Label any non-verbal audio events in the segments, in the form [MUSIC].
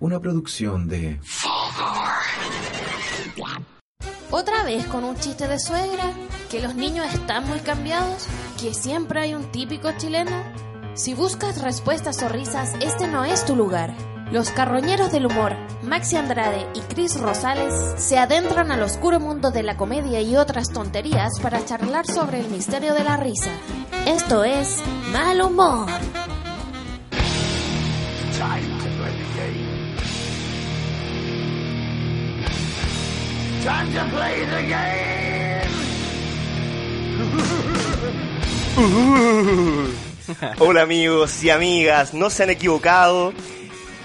Una producción de... Otra vez con un chiste de suegra, que los niños están muy cambiados, que siempre hay un típico chileno. Si buscas respuestas o risas, este no es tu lugar. Los carroñeros del humor, Maxi Andrade y Chris Rosales, se adentran al oscuro mundo de la comedia y otras tonterías para charlar sobre el misterio de la risa. Esto es Mal Humor. Time Time to play the game. [LAUGHS] Hola amigos y amigas, no se han equivocado.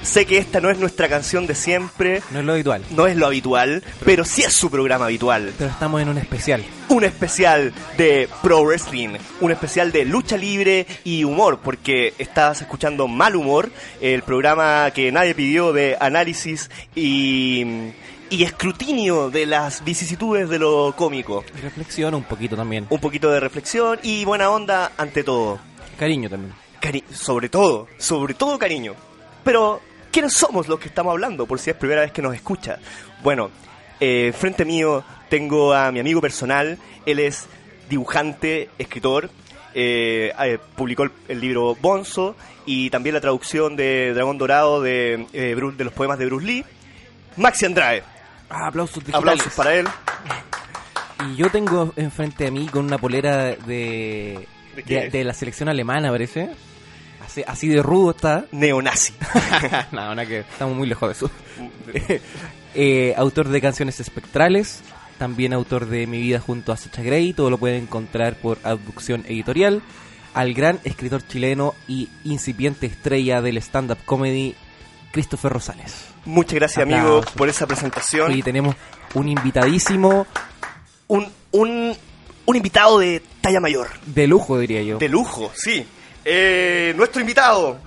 Sé que esta no es nuestra canción de siempre, No es lo habitual, no es lo habitual, pero sí es su programa habitual. pero estamos en un especial. Un especial de Pro Wrestling, un especial de lucha libre y humor, porque estás escuchando Mal Humor, el programa que nadie pidió de análisis y, y escrutinio de las vicisitudes de lo cómico. Y reflexión un poquito también. Un poquito de reflexión y buena onda ante todo. Cariño también. Cari- sobre todo, sobre todo cariño. Pero, ¿quiénes somos los que estamos hablando? Por si es primera vez que nos escucha. Bueno, eh, frente mío tengo a mi amigo personal. Él es dibujante, escritor. eh, eh, publicó el, el libro Bonzo y también la traducción de Dragón Dorado de, eh, de los poemas de Bruce Lee. Maxi Andrade. Ah, aplausos digitales. Aplausos para él. Y yo tengo enfrente a mí con una polera de, ¿De de, de la selección alemana, parece. Así, así de rudo está. Neonazi. [LAUGHS] no, no, que estamos muy lejos de eso. [LAUGHS] Eh, autor de canciones espectrales, también autor de Mi vida junto a Sacha Grey, todo lo pueden encontrar por Abducción Editorial. Al gran escritor chileno y incipiente estrella del stand-up comedy, Christopher Rosales. Muchas gracias, amigo, Aplausos. por esa presentación. Hoy tenemos un invitadísimo Un, un, un invitado de talla mayor. de lujo, diría yo. De lujo, sí. Eh, nuestro invitado.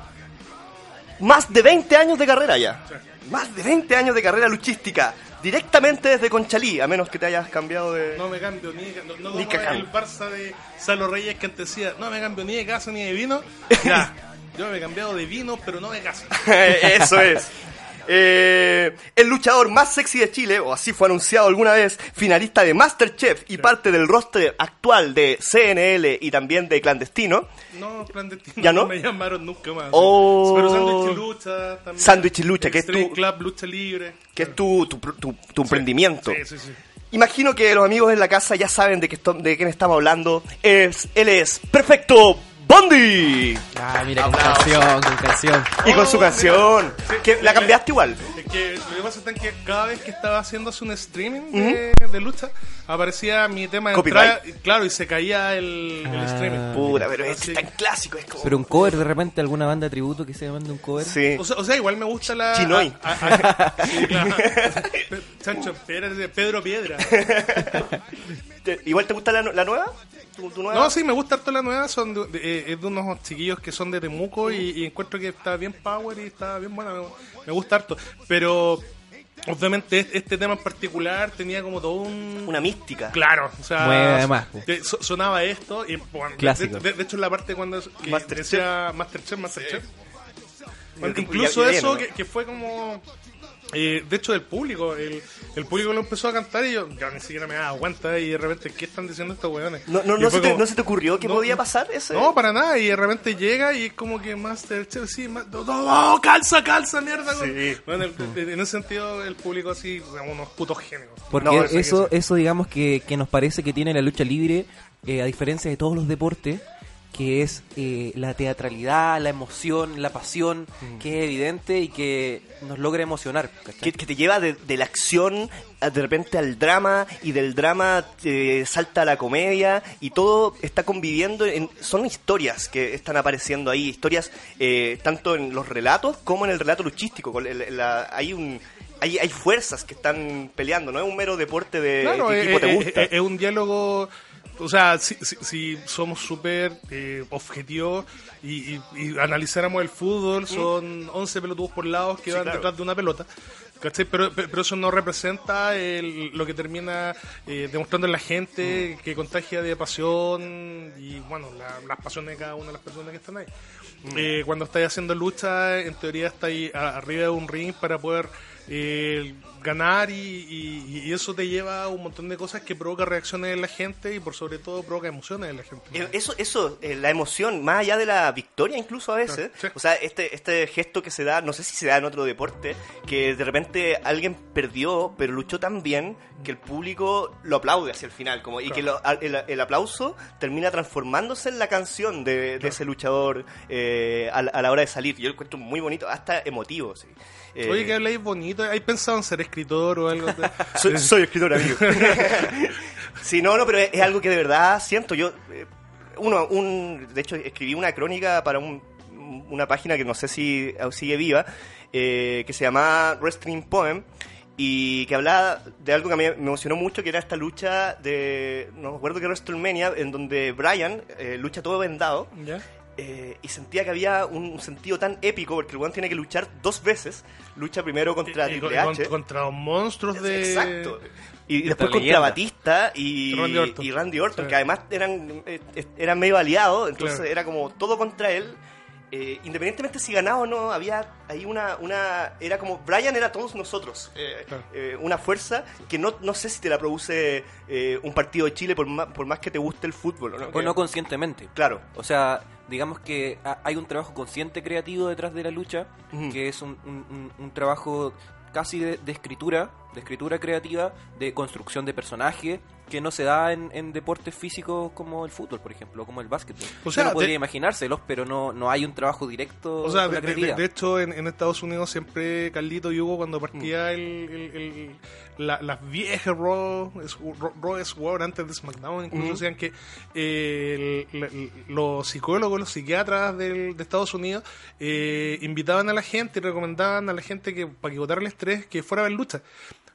Más de 20 años de carrera ya. Más de 20 años de carrera luchística. Directamente desde Conchalí, a menos que te hayas cambiado de... No me cambio ni de, no, no Ni como el Barça de Salo Reyes que antes decía, no me cambio ni de casa ni de vino. [LAUGHS] Ya, yo me he cambiado de vino, pero no de casa. [LAUGHS] Eso es. Eh, el luchador más sexy de Chile, o así fue anunciado alguna vez, finalista de Masterchef y parte del roster actual de CNL y también de Clandestino. No, clandestino. ¿Ya no? me llamaron nunca más. Oh. Pero sándwich lucha también. Sándwich y lucha, que es tu- Club, lucha libre. que es tu, tu, tu, tu emprendimiento. Sí, sí, sí. Imagino que los amigos en la casa ya saben de, esto- de quién estamos hablando. Es, él es Perfecto Bondi. Ah, mira, con canción, con canción. Y con Oh, su mira. canción. Sí, que ¿La cambiaste igual? Es que lo que pasa es que cada vez que estaba haciéndose un streaming de, de lucha, aparecía mi tema de entrada, y claro, y se caía el, el Ah. streaming. Pura, pero este es tan clásico. Es como... Pero un cover de repente, alguna banda de tributo que se mande un cover. Sí. O sea, o sea, igual me gusta la. Chinoy. a- a- a- [LAUGHS] sí, claro. Chancho, espérate, Pedro Piedra. [LAUGHS] ¿Te- ¿Igual te gusta la, la nueva? ¿Tu, tu nueva? No, sí, me gusta harto la nueva. Son de, de- eh, es de unos chiquillos que son de Temuco y, y encuentro que está bien power y está bien buena. Me, me gusta harto. Pero, obviamente, este, tema en particular tenía como todo un. Una mística. Claro, o sea, además. sonaba esto y bueno, de- Clásico. De, de hecho en la parte cuando Masterchef. decía Masterchef, Masterchef. Bueno, Y- incluso eso que fue como eh, de hecho del público, el, el público lo empezó a cantar y yo ya ni siquiera me daba cuenta y de repente ¿qué están diciendo estos weones? ¿No, no, se te, como- ¿No se te ocurrió que No, podía pasar ese? no, para nada. Y de repente llega y es como que Masterchef, sí, ma- no, no, no, calza, calza, mierda. Sí. Bueno, el- en ese sentido, el público así, unos putos genios. Porque eso, eso digamos que, que nos parece que tiene la lucha libre, eh, a diferencia de todos los deportes, que es eh, la teatralidad, la emoción, la pasión, que es evidente y que nos logra emocionar. Que, que te lleva de, de la acción a- de repente al drama y del drama te salta a la comedia y todo está conviviendo en, son historias que están apareciendo ahí historias eh, tanto en los relatos como en el relato luchístico con el- la- hay un hay, hay fuerzas que están peleando no es un mero deporte de Claro, qué eh, equipo te eh, gusta eh, es un diálogo. O sea, si, si- si somos súper eh, objetivos y, y- y analizáramos el fútbol, son 11 pelotudos por lado que Sí, van claro. detrás de una pelota. ¿Cachai? Pero, pe- pero eso no representa el- lo que termina eh, demostrando en la Mm. gente que contagia de pasión y, bueno, la- las pasiones de cada una de las personas que están ahí. Mm. Eh, cuando estáis haciendo lucha, en teoría estáis arriba de un ring para poder eh, ganar y, y- y eso te lleva a un montón de cosas que provoca reacciones en la gente y por sobre todo provoca emociones en la gente. Eh, Eso, eso eh, la emoción, más allá de la victoria incluso a veces, Sí. o sea, este, este gesto que se da, no sé si se da en otro deporte, que de repente alguien perdió, pero luchó tan bien que el público lo aplaude hacia el final, como, y que lo- el, el aplauso termina transformándose en la canción de, de ese luchador eh, a, la- a la hora de salir. Yo lo encuentro muy bonito, hasta emotivo. Sí. Eh, Oye, que habláis bonito. ¿Hay pensado en ser escritor o algo? [LAUGHS] soy, soy escritor, amigo. [LAUGHS] sí, no, no, pero es, es algo que de verdad siento. Yo, eh, uno, un, de hecho, escribí una crónica para un- una página que no sé si sigue viva, eh, que se llama Wrestling Poem, y que hablaba de algo que a mí me emocionó mucho, que era esta lucha de, no me acuerdo qué WrestleMania, en donde Brian eh, lucha todo vendado, ¿Ya? Eh, y sentía que había un, un sentido tan épico, porque el weón tiene que luchar dos veces. Lucha primero contra Y- y Triple con- H. contra los monstruos de... Exacto. Y, después contra leyenda. Batista y Randy Orton. y Randy Orton, Sí. que además eran, eh, eh, eran medio aliados, entonces Claro. era como todo contra él. Eh, independientemente si ganaba o no, había ahí una, una... Era como... Brian era todos nosotros. eh, Claro. eh, una fuerza que no, no sé si te la produce eh, un partido de Chile por más, por más que te guste el fútbol. ¿o no? Que- no conscientemente. Claro. O sea, digamos que ha- hay un trabajo consciente creativo detrás de la lucha, que es un, un- un- un trabajo casi de, de escritura, de escritura creativa, de construcción de personaje, que no se da en, en deportes físicos como el fútbol, por ejemplo, como el básquetbol. O sea, Uno podría de- imaginárselos, pero no, no hay un trabajo directo O sea, de, la de- hecho, en, en Estados Unidos siempre Carlito y Hugo, cuando Mm. partía el, el- el- la- las viejas Raw, Raw, Sword antes de SmackDown, incluso Ujú. decían que eh, el- el- los psicólogos, los psiquiatras del- de Estados Unidos eh, invitaban a la gente y recomendaban a la gente que para que votara el estrés que fuera a ver lucha.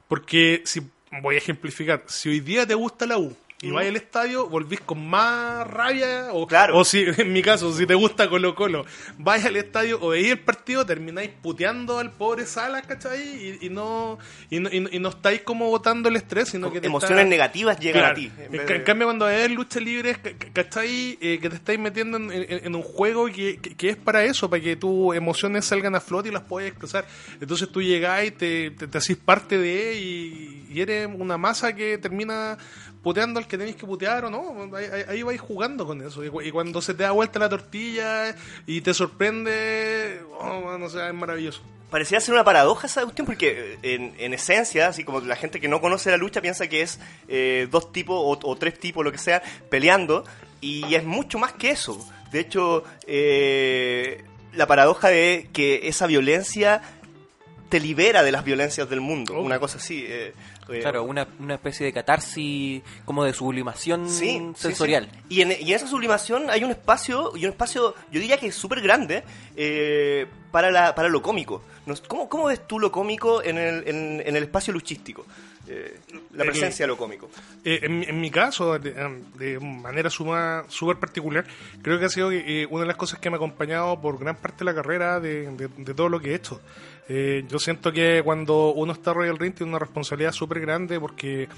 Porque, si voy a ejemplificar, si hoy día te gusta la U y vas al estadio, volvís con más rabia, o, Claro. o si, [LAUGHS] en mi caso, si te gusta Colo Colo, vais al estadio o veis el partido, termináis puteando al pobre Salas, ¿cachai? Y, y no, y, no, y no- y no estáis como botando el estrés, sino que Emociones está- negativas llegan Claro. a ti. en En, vez ca- de- en cambio, cuando ves lucha libre, ca- ca- ¿cachai? Eh, que te estáis metiendo en, un juego que, que- que es para eso, para que tus emociones salgan a flote y las puedas expresar. Entonces tú llegás y te, te, te hacís parte de y, y eres una masa que termina puteando al que tenéis que putear o no. Ahí, vais jugando con eso. Y, cu- y cuando se te da vuelta la tortilla y te sorprende, oh, no sé, es maravilloso. Parecía ser una paradoja esa cuestión porque eh, en, en esencia, así como la gente que no conoce la lucha piensa que es eh, dos tipos o, o tres tipos, lo que sea, peleando y es mucho más que eso. De hecho, eh, la paradoja de que esa violencia te libera de las violencias del mundo, Oh. una cosa así. eh, eh, Claro, una, una especie de catarsis como de sublimación Sí, sí, sensorial. sí. Y, en, y en esa sublimación hay un espacio, y un espacio, yo diría que es súper grande, eh, para, la, para lo cómico. Nos- ¿Cómo, ¿Cómo ves tú lo cómico en el, en, en el espacio luchístico? Eh, la El- presencia de lo cómico. Eh, en, mi- en mi caso, de, de manera suma- súper particular, creo que ha sido eh, una de las cosas que me ha acompañado por gran parte de la carrera de, de- de todo lo que he hecho. Eh, yo siento que cuando uno está del ring tiene una responsabilidad súper grande porque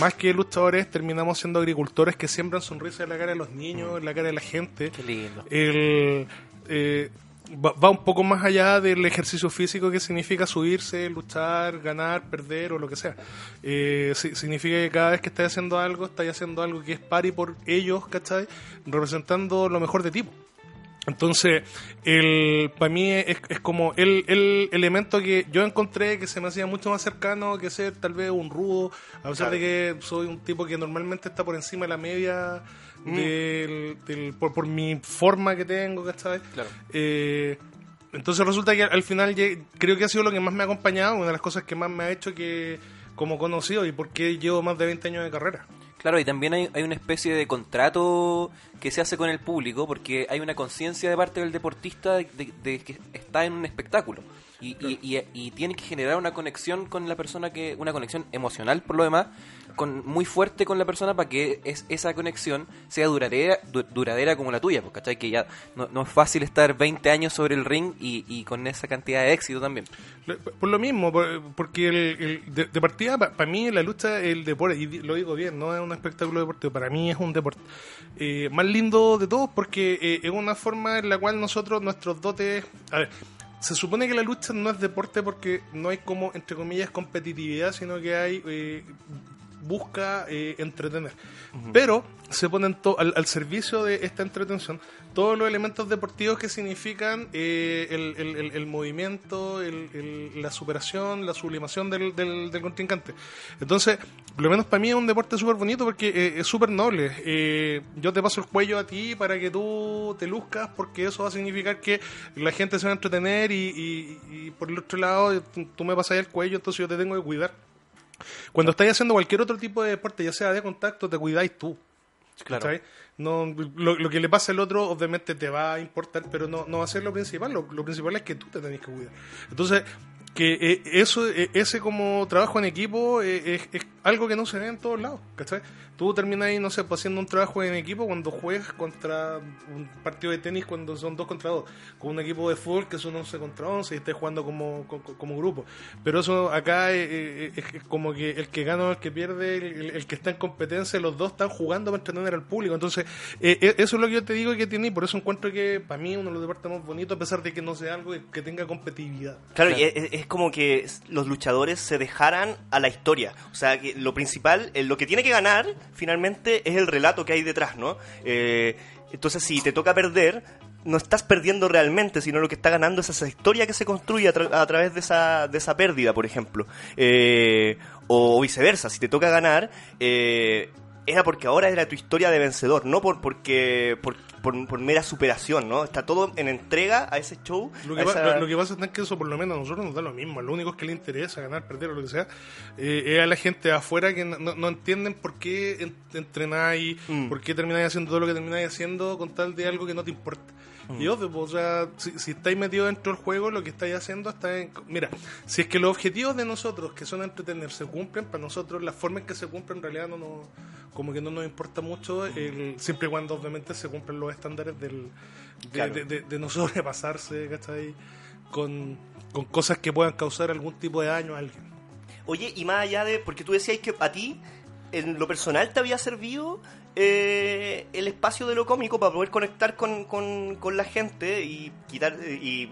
más que luchadores terminamos siendo agricultores que siembran sonrisas en la cara de los niños, en la cara de la gente. Qué lindo. El, eh, va, va un poco más allá del ejercicio físico que significa subirse, luchar, ganar, perder o lo que sea. Eh, si- significa que cada vez que estás haciendo algo, estás haciendo algo que es pari por ellos, ¿cachai? Representando lo mejor de ti. Entonces, el, para mí es, es como el, el elemento que yo encontré que se me hacía mucho más cercano que ser tal vez un rudo, a pesar Claro. de que soy un tipo que normalmente está por encima de la media del, del- por, por mi forma que tengo, ¿cachai? Claro. Eh, entonces resulta que al final creo que ha sido lo que más me ha acompañado, una de las cosas que más me ha hecho que como conocido y porque llevo más de 20 años de carrera. Claro, y también hay, hay una especie de contrato que se hace con el público porque hay una conciencia de parte del deportista de, de- de que está en un espectáculo. Y, y, y, y tiene que generar una conexión con la persona que, una conexión emocional por lo demás, con, muy fuerte con la persona para que es, esa conexión sea duradera, du- duradera como la tuya, pues, ¿cachai? Que ya no, es fácil estar 20 años sobre el ring y, con esa cantidad de éxito también. Por lo mismo, por- porque el, el- de, partida, para mí la lucha, el deporte, y lo digo bien, no es un espectáculo deportivo, para mí es un deporte. Eh, más lindo de todos porque eh, es una forma en la cual nosotros, nuestros dotes... A ver, se supone que la lucha no es deporte porque no hay como, entre comillas, competitividad, sino que hay... eh, busca eh, entretener. Pero se ponen al, al servicio de esta entretención todos los elementos deportivos que significan eh, el, el- el- movimiento, la superación, la sublimación del, del- contrincante. Entonces, lo menos para mí es un deporte súper bonito porque eh, es súper noble. Eh, yo te paso el cuello a ti para que tú te luzcas porque eso va a significar que la gente se va a entretener y, y- por el otro lado tú me pasas el cuello, entonces yo te tengo que cuidar. Cuando estáis haciendo cualquier otro tipo de deporte, ya sea de contacto, te cuidáis tú. ¿cachai? No, lo, lo que le pasa al otro obviamente te va a importar, pero no, no va a ser lo principal. Lo, lo principal es que tú te tenés que cuidar. Entonces, que eh, eso, eh, ese como trabajo en equipo eh, es, es algo que no se ve en todos lados, ¿cachai? Tú terminas ahí, no sé, pues, haciendo un trabajo en equipo cuando juegas contra un partido de tenis cuando son dos contra dos, con un equipo de fútbol que son 11 contra 11 y estés jugando como, como, como grupo. Pero eso acá eh, eh, es, es como que el que gana o el que pierde, el, el que está en competencia, los dos están jugando para entretener al público. Entonces, eh, eh, eso es lo que yo te digo que tiene y por eso encuentro que para mí uno de los deportes más bonitos, a pesar de que no sea algo que tenga competitividad. Claro, y es, es como que los luchadores se dejaran a la historia. O sea, que lo principal, eh, lo que tiene que ganar finalmente es el relato que hay detrás, ¿no? Eh, entonces, si te toca perder, no estás perdiendo realmente, sino lo que está ganando es esa historia que se construye a, tra- a través de esa, de esa pérdida, por ejemplo. Eh, o viceversa, si te toca ganar, eh, era porque ahora era tu historia de vencedor, no por porque por, por, por mera superación, ¿no? Está todo en entrega a ese show. Lo que, esa- lo- lo que pasa es que eso por lo menos a nosotros nos da lo mismo. Lo único que le interesa ganar, perder o lo que sea, eh, es a la gente afuera que no, entienden por qué en- entrenáis, Mm. por qué termináis haciendo todo lo que termináis haciendo con tal de algo que no te importa. [LAUGHS] Y obvio, pues, o sea, si, si estáis metidos dentro del juego, lo que estáis haciendo está en... Mira, si es que los objetivos de nosotros, que son entretener, se cumplen, para nosotros la forma en que se cumplen en realidad no nos, como que no nos importa mucho, el- siempre y cuando obviamente se cumplen los estándares del, de, Claro. de- de- de no [LAUGHS] sobrepasarse, ¿cachai? Con, con cosas que puedan causar algún tipo de daño a alguien. Oye, y más allá de. Porque tú decías que a ti, en lo personal, te había servido eh, el espacio de lo cómico para poder conectar con, con- con la gente y quitar y eh,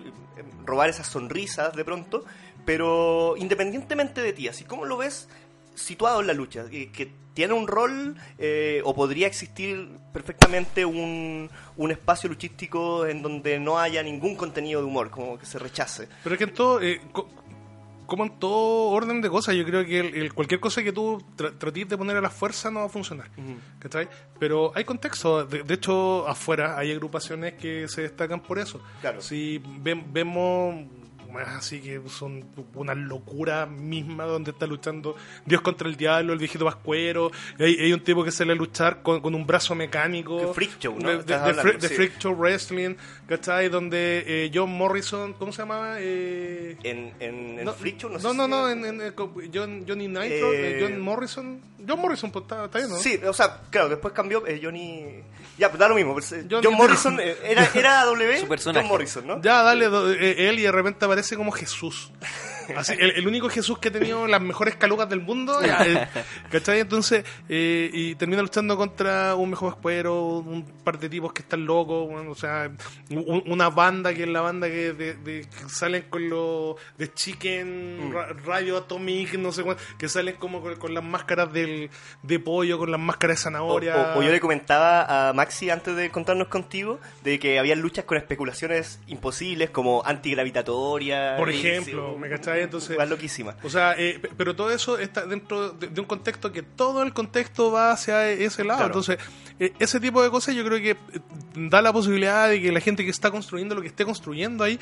robar esas sonrisas de pronto. Pero independientemente de ti, así como lo ves situado en la lucha, que, que tiene un rol eh, o podría existir perfectamente un, un espacio luchístico en donde no haya ningún contenido de humor, como que se rechace. Pero es que en todo, eh, como en todo orden de cosas, yo creo que el- el- cualquier cosa que tú tra- trates de poner a la fuerza no va a funcionar. ¿cachai? Pero hay contexto, de, de hecho afuera hay agrupaciones que se destacan por eso. Claro. Si ven- vemos así que son una locura misma donde está luchando Dios contra el diablo, el viejito vascuero, y hay, hay un tipo que sale a luchar con, con un brazo mecánico. Que freak show, ¿no? De, de- de hablando, de sí. freak show wrestling, ¿cachai? Donde eh, John Morrison, ¿cómo se llamaba? Eh, En, en el no, Freak Show, no, no, sé no, si- no, en, en- en- con John, Johnny Nitro, Eh, eh, John Morrison. John Morrison, pues está, está bien, ¿no? Sí, o sea, claro, después cambió eh, Johnny... Ya, pues da lo mismo. pues, eh, John Morrison eh, era, era [LAUGHS] W, Su personaje. John Morrison, ¿no? Ya, dale, do- eh, él y de repente aparece como Jesús. [LAUGHS] Así, el, el único Jesús que ha tenido las mejores calugas del mundo. eh, [LAUGHS] ¿Cachai? Entonces, eh, y termina luchando contra un mejor escuero, un par de tipos que están locos, bueno, o sea, un- una banda que es la banda que, de- de- que salen con los de Chicken, Ra- Radio Atomic, no sé cuánto, que salen como con, con las máscaras del, de pollo, con las máscaras de zanahoria. o- o yo le comentaba a Maxi antes de contarnos contigo de que había luchas con especulaciones imposibles como antigravitatoria. Por ejemplo, ¿me cachai? Entonces, weas loquísimas. O sea, eh, pero todo eso está dentro de, de un contexto que todo el contexto va hacia ese lado. Claro. Entonces, eh, ese tipo de cosas yo creo que eh, da la posibilidad de que la gente que está construyendo lo que esté construyendo ahí,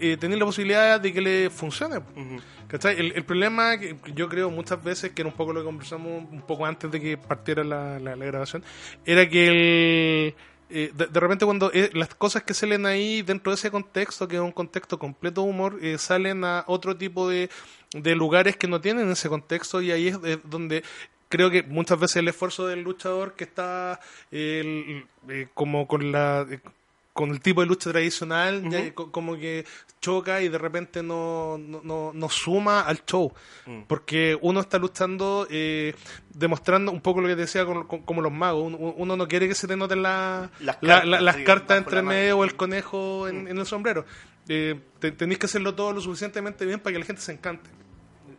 eh, tener la posibilidad de que le funcione. ¿Cachai? El, el problema que yo creo muchas veces, que era un poco lo que conversamos un poco antes de que partiera la, la- la grabación, era que el, eh, de, de repente cuando eh, las cosas que salen ahí dentro de ese contexto, que es un contexto completo de humor, eh, salen a otro tipo de, de lugares que no tienen ese contexto y ahí es eh, donde creo que muchas veces el esfuerzo del luchador que está el- eh, como con la con el tipo de lucha tradicional como que choca y de repente no, no, no- no suma al show. Mm. porque uno está luchando eh, demostrando un poco lo que decía con- con- como los magos. Uno, uno no quiere que se te noten la- Las la- cartas, la- las sí, cartas entre medio o el conejo en, en el sombrero. Eh, te- tenéis que hacerlo todo lo suficientemente bien para que la gente se encante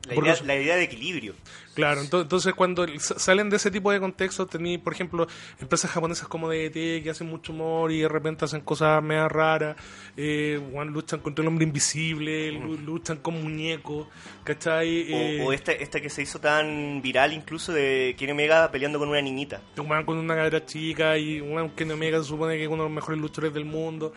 La idea, la idea de equilibrio. Claro, ento- entonces cuando salen de ese tipo de contextos, tenéis, por ejemplo, empresas japonesas como DDT que hacen mucho humor y de repente hacen cosas medio raras, eh, luchan contra el hombre invisible, lu- luchan con muñecos, ¿cachai? Eh, O, o esta, esta que se hizo tan viral incluso de Kenny Omega peleando con una niñita. Con una cabra chica y un Kenny Omega se supone que es uno de los mejores luchadores del mundo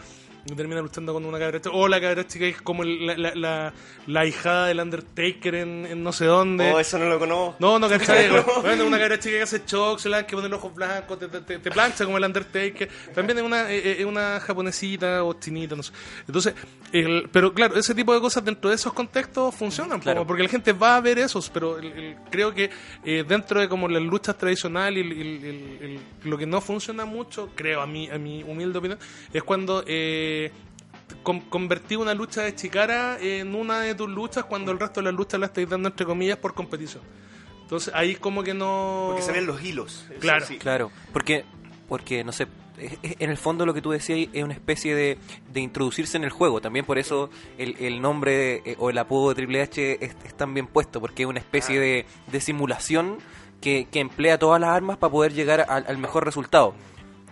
y termina luchando con una cabra chica. O la cabra chica es como el- la, la, la, la hijada del Undertaker en, en no sé dónde. Oh, eso no lo conozco. No, no, [LAUGHS] ¿cachai? bueno, una cabra chica que hace shock, se la que pone los ojos blancos, te, te- plancha como el Undertaker. También es una, eh, eh, una japonesita o chinita, no sé. Entonces, el- pero claro, ese tipo de cosas dentro de esos contextos funcionan, Claro. porque la gente va a ver esos, pero el- el- creo que eh, dentro de como las luchas tradicionales, el- lo que no funciona mucho, creo a mi, a mi humilde opinión, es cuando... Eh, con- convertir una lucha de Chicara en una de tus luchas cuando el resto de las luchas las estáis dando entre comillas por competición. Entonces ahí como que no... Porque se ven los hilos. Claro. sí. Claro, porque, porque no sé, en el fondo lo que tú decías es una especie de, de introducirse en el juego. También por eso el, el nombre eh, o el apodo de Triple H es, es tan bien puesto, porque es una especie de, de simulación que, que emplea todas las armas para poder llegar al, al mejor resultado.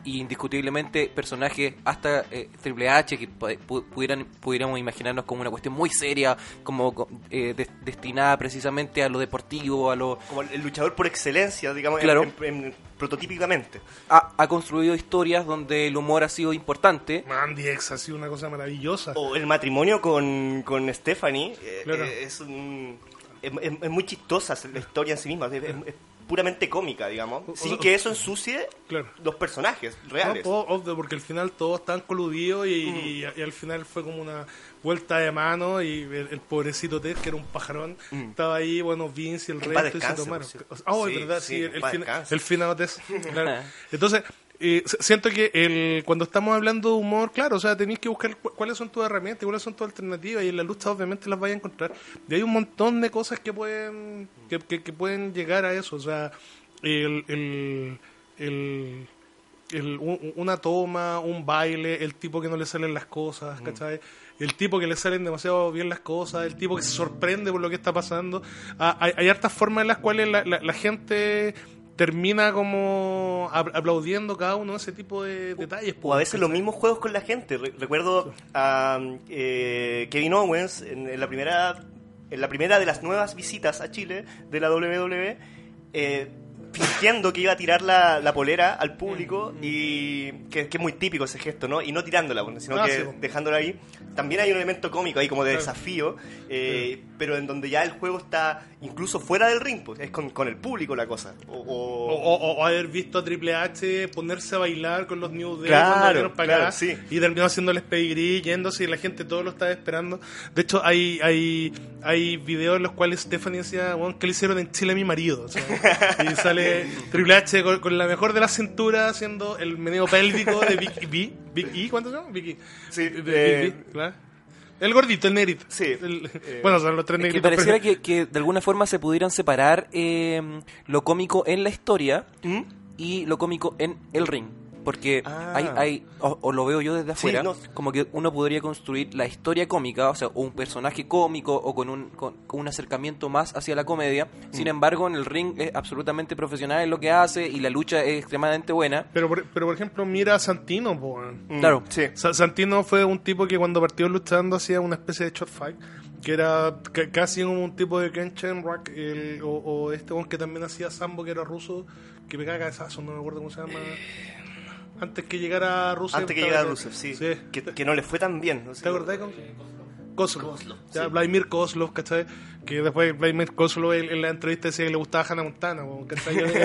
Y indiscutiblemente personajes hasta eh, Triple H que pu- pu- pudieran, pudiéramos imaginarnos como una cuestión muy seria, como co- eh, des- destinada precisamente a lo deportivo, a lo, Como el luchador por excelencia, digamos, en- Claro. en- en- prototípicamente. ha, ha construido historias donde el humor ha sido importante. Mandy X ha sido una cosa maravillosa. O el matrimonio con, con Stephanie eh, Claro. eh, es, un- es, es- es muy chistosa la historia en sí misma. Es, es- es puramente cómica, digamos. O- Sin o- que eso ensucie Claro. los personajes reales. No, obvio, porque al final todos estaban coludidos y, y- y al final fue como una vuelta de mano y el, el pobrecito Ted, que era un pajarón, estaba ahí, bueno, Vince y el resto y se tomaron. Oh, es Sí, verdad, sí, sí, el, el finado Ted. claro. [LAUGHS] Entonces, eh, siento que el, cuando estamos hablando de humor, claro, o sea, tenéis que buscar cu- cuáles son tus herramientas, cuáles son tus alternativas y en la lucha obviamente las vais a encontrar. Y hay un montón de cosas que pueden que, que- que pueden llegar a eso, o sea, el, el, el, el- un- una toma, un baile, el tipo que no le salen las cosas, ¿cachai? El tipo que le salen demasiado bien las cosas, el tipo que se sorprende por lo que está pasando. Ah, hay, hay hartas formas en las cuales la, la- la gente termina como apl- aplaudiendo cada uno de ese tipo de detalles. O a veces los mismos juegos con la gente. Re- recuerdo a eh, Kevin Owens en, en la primera en la primera de las nuevas visitas a Chile de la WWE, eh, fingiendo que iba a tirar la, la polera al público y que, que es muy típico ese gesto, ¿no? Y no tirándola, sino Ah, que sí, dejándola ahí. También hay un elemento cómico ahí como de Claro. desafío, eh, pero en donde ya el juego está incluso fuera del ring, pues es con, con el público la cosa. O, o- O, o- haber visto a Triple H ponerse a bailar con los New Day Claro, para claro, acá sí. y terminó haciéndoles pedigrí, yéndose y la gente todo lo estaba esperando. De hecho, hay hay hay videos en los cuales Stephanie decía, "Weón, ¿qué le hicieron en Chile a mi marido? Y sale Triple H con, con la mejor de las cinturas haciendo el meneo pélvico de Big B. Big E, ¿cuánto se llama? Big E. Sí, De- eh, Big claro. El gordito, el negrito. Sí, El- eh, bueno, son los tres Es que negritos. pareciera pero- que, que de alguna forma se pudieran separar eh, lo cómico en la historia ¿Mm? y lo cómico en el ring. Porque Ah. hay, hay o, o lo veo yo desde Sí, afuera, no. como que uno podría construir la historia cómica, o sea, o un personaje cómico o con un, con, con un acercamiento más hacia la comedia. Mm. Sin embargo, en el ring es absolutamente profesional en lo que hace y la lucha es extremadamente buena. Pero, por, pero por ejemplo, mira a Santino. Mm, Claro. Sí. Sa- Santino fue un tipo que cuando partió luchando hacía una especie de short fight, que era ca- casi como un tipo de Ken Shamrock, el, o, o este que también hacía Sambo, que era ruso, que pegaba cabezazos, no me acuerdo cómo se llama. Antes que llegara Rusev. Antes que llegara Rusev, sí. Sí. Que, que no le fue tan bien. no sé. ¿Te acordás? Con... Kozlov. Ya, Vladimir Kozlov, ¿cachai? Que después Vladimir Kozlov en, en la entrevista decía que le gustaba Hannah Montana,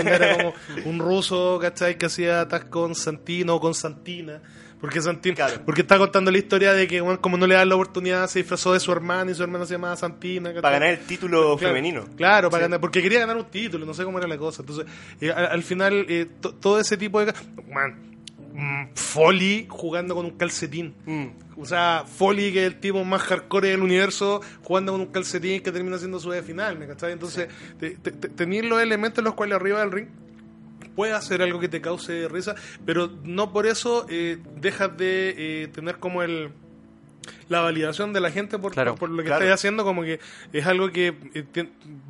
Era como un ruso, ¿cachai? Que hacía atas con Santino o con Santina. Porque Santina, Claro. porque está contando la historia de que, bueno, como no le dan la oportunidad, se disfrazó de su hermana y su hermana se llamaba Santina. ¿cachai? Para ganar el título Claro, femenino. Claro, para ganar, porque quería ganar un título, no sé cómo era la cosa. Entonces, eh, al, al final, eh, to- todo ese tipo de. Man, mm, Foley jugando con un calcetín. Mm. O sea, Foley, que es el tipo más hardcore del universo, jugando con un calcetín que termina siendo su de final, ¿me cachai? Entonces, te- te- te- tener los elementos en los cuales arriba del ring puede hacer algo que te cause risa, pero no por eso eh, dejas de eh, tener como el la validación de la gente por, Claro, por lo que claro. estás haciendo, como que es algo que eh,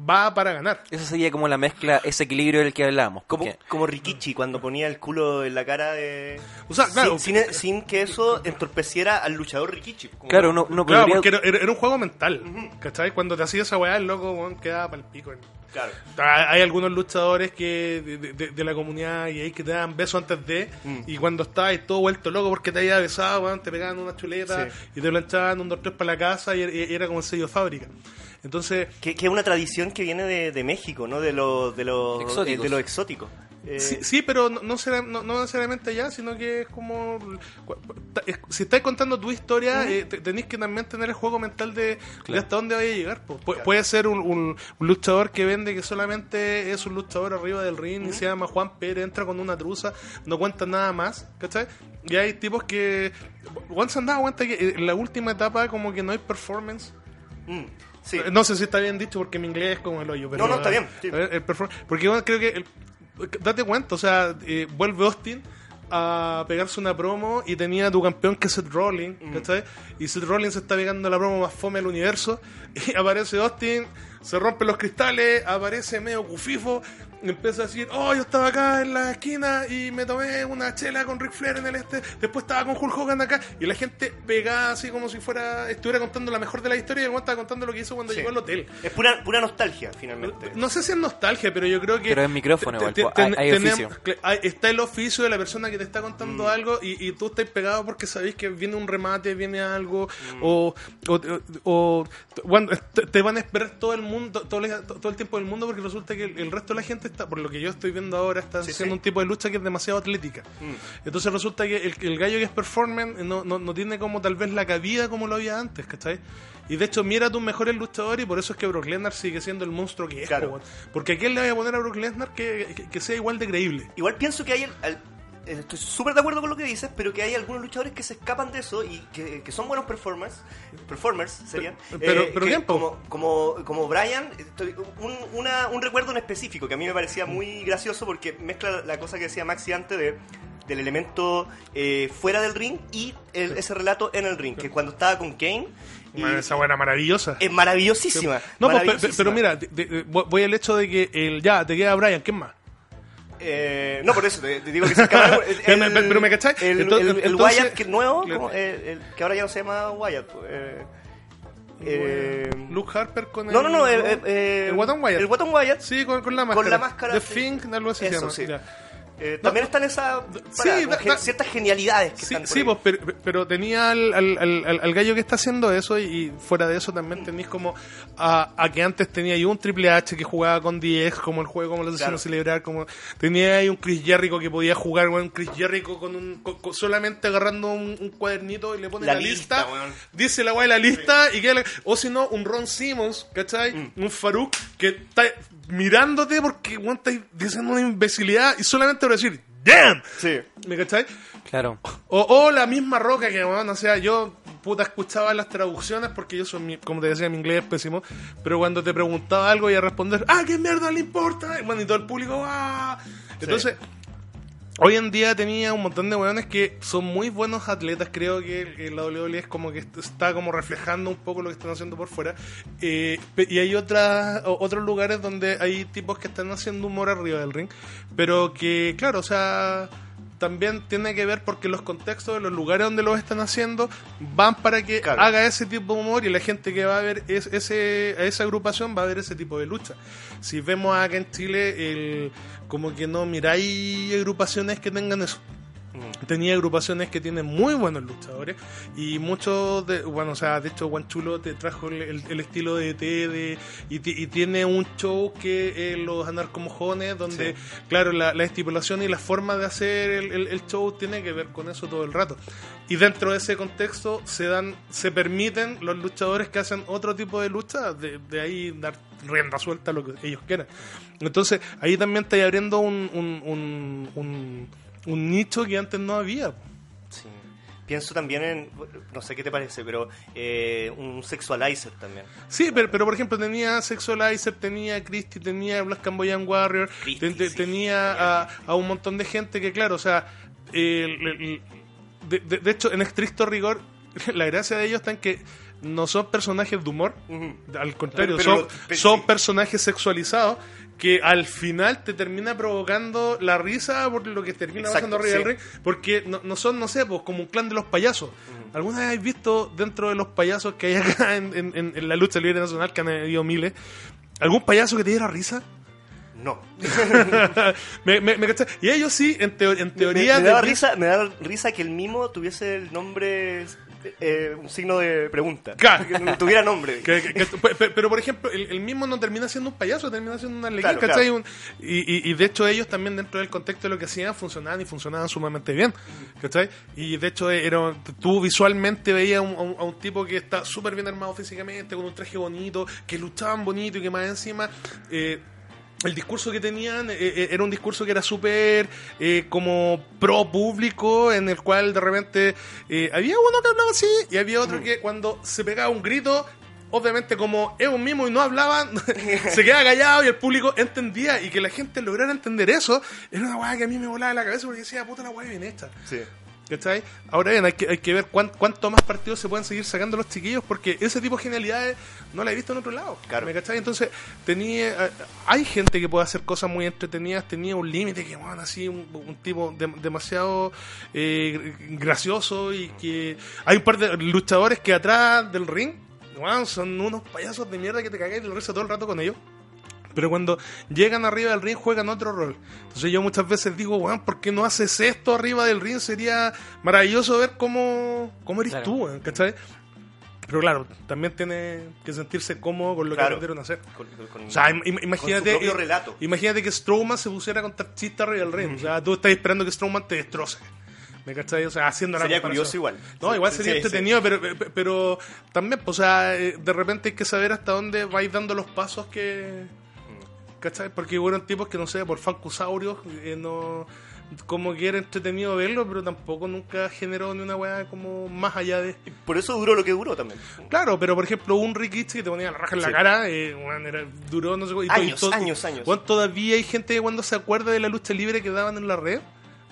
va para ganar. Eso sería como la mezcla, ese equilibrio del que hablábamos. Como, como Rikichi cuando ponía el culo en la cara de... O sea, claro, sin, sin- sin que eso entorpeciera al luchador Rikichi. Como- Claro, uno, uno Claro, podría... porque era, era- un juego mental, ¿cachai? Cuando te hacía esa weá, el loco quedaba para el pico. Claro. Hay algunos luchadores que de, de- de la comunidad y ahí que te dan besos antes de Mm. y cuando estás todo vuelto loco porque te había besado, te pegaban una chuleta Sí. y te planchaban un dos tres para la casa y, y era como el sello de fábrica. Entonces, Que, que es una tradición que viene de, de México, ¿no? De lo, de lo, Exóticos. eh, de lo exótico. Eh, Sí, sí, pero no, no, será- no- no necesariamente ya, sino que es como... Si estáis contando tu historia, eh, te- tenéis que también tener el juego mental de, hasta dónde vaya a llegar. Pu- Puede ser un, un- un luchador que vende que solamente es un luchador arriba del ring y se llama Juan Pérez, entra con una truza, no cuenta nada más, ¿cachai? Y hay tipos que... Juan se han dado cuenta que en la última etapa como que no hay performance. mm, sí. Eh, No sé si está bien dicho porque mi inglés es como el hoyo. Pero, No, no, está bien, sí. el porque bueno, creo que. el- date cuenta, o sea, eh, vuelve Austin a pegarse una promo y tenía a tu campeón que es Seth Rollins, Mm. ¿cachai? Y Seth Rollins se está pegando la promo más fome del universo [LAUGHS] y aparece Austin, se rompen los cristales, aparece medio cufifo. Empieza a decir, oh, yo estaba acá en la esquina y me tomé una chela con Ric Flair en el este, después estaba con Hulk Hogan acá, y la gente pegada así como si fuera, estuviera contando la mejor de la historia y weón estaba contando lo que hizo cuando Sí. llegó al hotel. Es pura, pura nostalgia, finalmente. No sé si es nostalgia, pero yo creo que. Pero es micrófono igual, te- po, ten- hay- hay tenemos- oficio. cl- hay- está el oficio de la persona que te está contando Mm. algo y, y tú estás pegado porque sabéis que viene un remate, viene algo, Mm. o, o, o- bueno, te, te van a esperar todo el mundo, todo el, todo el tiempo del mundo porque resulta que el, el resto de la gente está, por lo que yo estoy viendo ahora, está Sí, haciendo sí. un tipo de lucha que es demasiado atlética. Mm. Entonces resulta que el, el gallo que es performance no, no, no tiene como tal vez la cabida como lo había antes, ¿cachai? Y de hecho mira a tus mejores luchadores y por eso es que Brock Lesnar sigue siendo el monstruo que es. Claro. Porque a quién le voy a poner a Brock Lesnar que, que- que sea igual de creíble. Igual pienso que hay... el- eh, estoy súper de acuerdo con lo que dices, pero que hay algunos luchadores que se escapan de eso y que, que son buenos performers. Performers serían. Pero- eh, pero que po. como, como, como Brian, estoy- un, una- un recuerdo en específico que a mí me parecía muy gracioso porque mezcla la cosa que decía Maxi antes de del elemento eh, fuera del ring y el- ese relato en el ring, que cuando estaba con Kane y- esa buena maravillosa. es maravillosísima. no, pues, maravillosísima. pero mira, de- de- voy al hecho de que el ya te queda Brian, ¿quién más? Eh, no, por eso te, te digo que se escapa. El, [LAUGHS] Pero me- pero me cachai. El, Entonces- el- el Wyatt que es nuevo, Claro. como, eh, el- que ahora ya no se llama Wyatt. pues, eh, eh, Luke Harper con el. no, no, no. el Watton Wyatt. El Watton Wyatt. Sí, con, con la máscara. la máscara, The. Fink, algo así se llama. sí. ya. Eh, también están esas Sí, da- da- ciertas genialidades que Sí, están por sí ahí. pues, pero, pero tenía al, al, al- al- al gallo que está haciendo eso y, y fuera de eso también tenéis como a, a que antes tenía ahí un Triple H que jugaba con DX como el juego, como lo Claro. celebrar, como tenía ahí un Chris Jericho que podía jugar con un Chris Jericho con un con- con- solamente agarrando un, un cuadernito y le pone La la, lista, lista, dice la weá la lista y que o si no un Ron Simmons, ¿cachai? Mm. Un Farouk que está mirándote porque weón, estáis diciendo una imbecilidad y solamente a decir ¡Damn! Sí. ¿Me cachai? Claro. O, o la misma roca que, bueno, o sea, yo puta escuchaba las traducciones porque yo soy, mi- como te decía, mi inglés es pésimo, pero cuando te preguntaba algo y a responder, ¡ah, qué mierda le importa! Y, bueno, y todo el público, ¡ah! Entonces, hoy en día tenía un montón de weones que son muy buenos atletas, creo que que la WWE es como que est- está como reflejando un poco lo que están haciendo por fuera, Eh, y hay otras, otros lugares donde hay tipos que están haciendo humor arriba del ring, pero que, claro, o sea también tiene que ver porque los contextos de los lugares donde lo están haciendo van para que Claro. haga ese tipo de humor y la gente que va a ver es, ese, a esa agrupación va a ver ese tipo de lucha. Si vemos acá en Chile, el, como que no miráis agrupaciones que tengan eso. Tenía agrupaciones que tienen muy buenos luchadores y muchos de, bueno, o sea, de hecho Guanchulo te trajo el, estilo de T de, y, ti- y tiene un show que es los anarcomojones donde, Sí. claro, la, la estipulación y la forma de hacer el, el- el show tiene que ver con eso todo el rato. Y dentro de ese contexto se dan, se permiten los luchadores que hacen otro tipo de lucha, de, de ahí dar rienda suelta a lo que ellos quieran. Entonces, ahí también está abriendo un, un, un, un, un nicho que antes no había. Sí. Pienso también en, no sé qué te parece, pero eh, un sexualizer también. Sí, pero, pero por ejemplo tenía Sexualizer, tenía Christie, tenía Black Camboyan Warrior, ten- sí, tenía a, a un montón de gente que, claro, o sea, el- el- de, de- de hecho, en estricto rigor, [LAUGHS] la gracia de ellos está en que no son personajes de humor, al contrario, Pero- pero son, pero- son personajes sexualizados que al final te termina provocando la risa por lo que termina Exacto, pasando arriba del sí. ring, porque no, no son, no sé, pues como un clan de los payasos. ¿Alguna vez habéis visto dentro de los payasos que hay acá [LAUGHS] en, en- en- en la lucha libre nacional, que han habido miles, algún payaso que te diera risa? No. [LAUGHS] me, me, me y ellos sí, en, teo- en teoría... me, me daba risa, me daba risa que el mimo tuviese el nombre, eh, un signo de pregunta. Claro. Que no tuviera nombre. [LAUGHS] Que- que- que- pe- pe- pero por ejemplo, el, el mismo no termina siendo un payaso, termina siendo una alegría, Claro, claro. Y, y- y de hecho ellos también dentro del contexto de lo que hacían funcionaban y funcionaban sumamente bien, ¿cachai? Y de hecho era, tú visualmente veías a un, a un- a un tipo que está súper bien armado físicamente, con un traje bonito, que luchaban bonito y que más encima... eh, el discurso que tenían eh, eh, era un discurso que era súper eh, como pro público, en el cual de repente eh, había uno que hablaba así y había otro que cuando se pegaba un grito, obviamente como es un mismo y no hablaban, [LAUGHS] se quedaba callado y el público entendía y que la gente lograra entender eso, era una weá que a mí me volaba la cabeza porque decía, puta la weá bien hecha. Sí. ¿Cachai? Ahora bien, hay que, hay que ver cuán- cuánto más partidos se pueden seguir sacando los chiquillos porque ese tipo de genialidades no la he visto en otro lado. Claro. ¿Me cachai? Entonces, tenía, eh, hay gente que puede hacer cosas muy entretenidas, tenía un límite que, bueno, así, un, un tipo de- demasiado eh, gracioso y que hay un par de luchadores que atrás del ring, bueno, son unos payasos de mierda que te cagáis de risa todo el rato con ellos. Pero cuando llegan arriba del ring juegan otro rol. Entonces yo muchas veces digo, weón, ¿por qué no haces esto arriba del ring? Sería maravilloso ver cómo, cómo eres Claro. tú, weón, ¿cachai? Pero claro, también tiene que sentirse cómodo con lo Claro. que aprendieron a hacer. Con- con- O sea, im- im- imagínate, con su propio eh, relato. imagínate que Strowman se pusiera a contar chistes arriba del ring. O sea, tú estás esperando que Strowman te destroce. ¿Me cachai? O sea, haciendo la Sería comparación. curioso igual. No, igual sería sí, entretenido, Pero, pero, pero también, pues, o sea, eh, de repente hay que saber hasta dónde vais dando los pasos que... ¿Cachai? Porque hubo tipos que, no sé, por fancusaurios, eh, no... Como que era entretenido verlo, pero tampoco nunca generó ni una weá como más allá de... Y Por eso duró lo que duró también. Claro, pero por ejemplo, un Rikichi que te ponía la raja en la Sí. cara, eh, weón, era, duró no sé y Años, y to- años, años. weón, todavía hay gente que cuando se acuerda de la lucha libre que daban en la red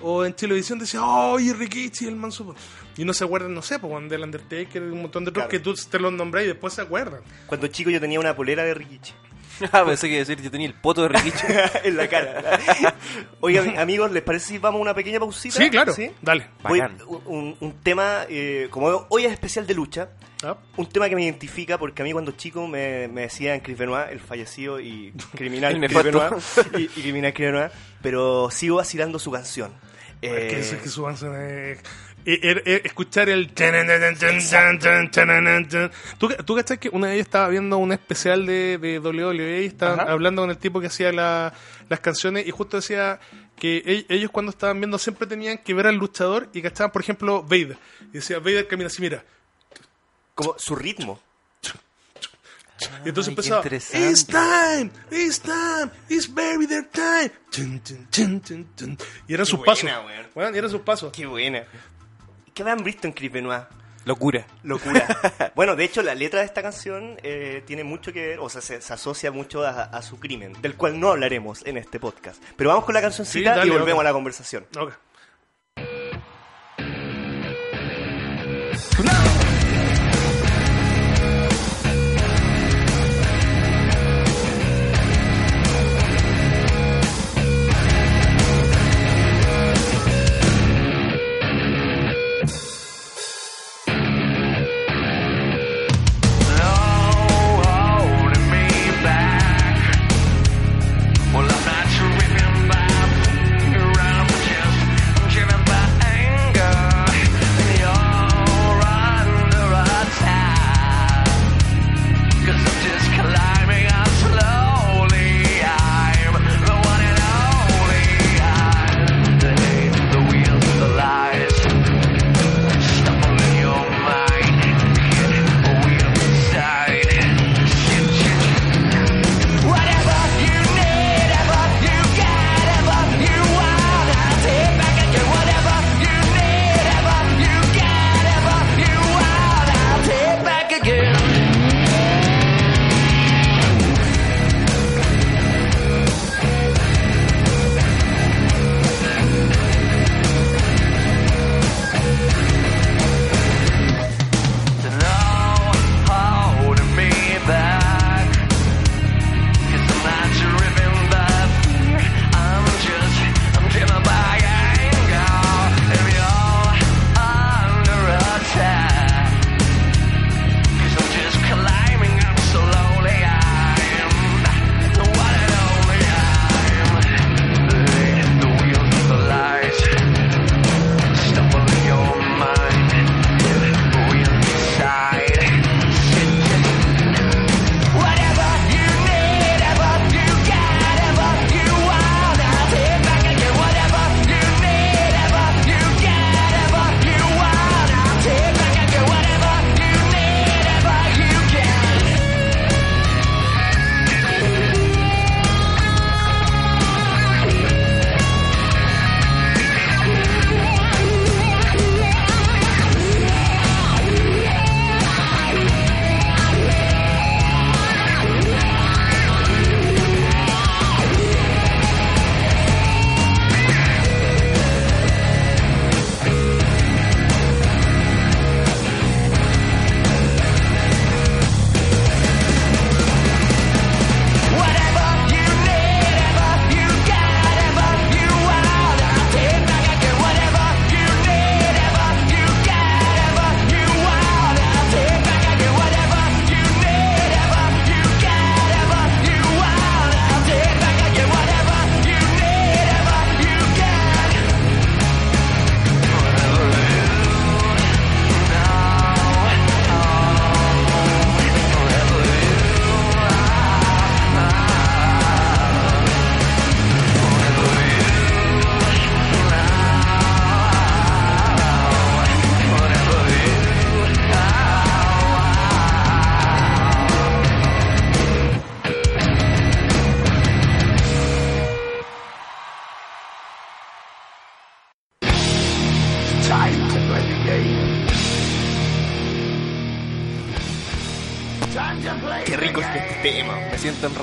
o en televisión decía, ¡ay, Rikichi, el man super! Y no se acuerdan, no sé, pues weón, del Undertaker un montón de otros Claro. que tú te los nombras y después se acuerdan. Cuando chico yo tenía una polera de Rikichi. [LAUGHS] Ah, pensé que decir yo tenía el poto de Rikichi. [LAUGHS] en la cara. Oigan, amigos, ¿les parece si vamos a una pequeña pausita? Sí, claro, dale. Voy- Bacán. un, un tema, eh, como hoy es especial de lucha, Ah, un tema que me identifica porque a mí cuando chico me, me decían Chris Benoit, el fallecido y criminal [LAUGHS] El Chris nefasto. Benoit, y, y criminal Chris Benoit, pero sigo vacilando su canción. Es Eh, que, es que su canción es- eh, eh, eh, escuchar el. ¿Tú, tú cachai que una vez estaba viendo un especial de, de WWE y estaban Ajá. hablando con el tipo que hacía la- las canciones y justo decía que e- ellos cuando estaban viendo siempre tenían que ver al luchador y cachaban por ejemplo Vader y decía Vader camina así mira como su ritmo. y entonces Ay, qué empezaba. It's time, it's time, it's very their time Chun, chun, chun, chun, chun. y eran sus buena, pasos. Weón, y eran sus pasos Qué buena. ¿Qué habían visto en Chris Benoit? Locura. Locura. [LAUGHS] bueno, de hecho, la letra de esta canción eh, tiene mucho que ver, o sea, se, se asocia mucho a, a su crimen, del cual no hablaremos en este podcast. Pero vamos con la cancioncita Sí, dale, y volvemos a la conversación. Ok.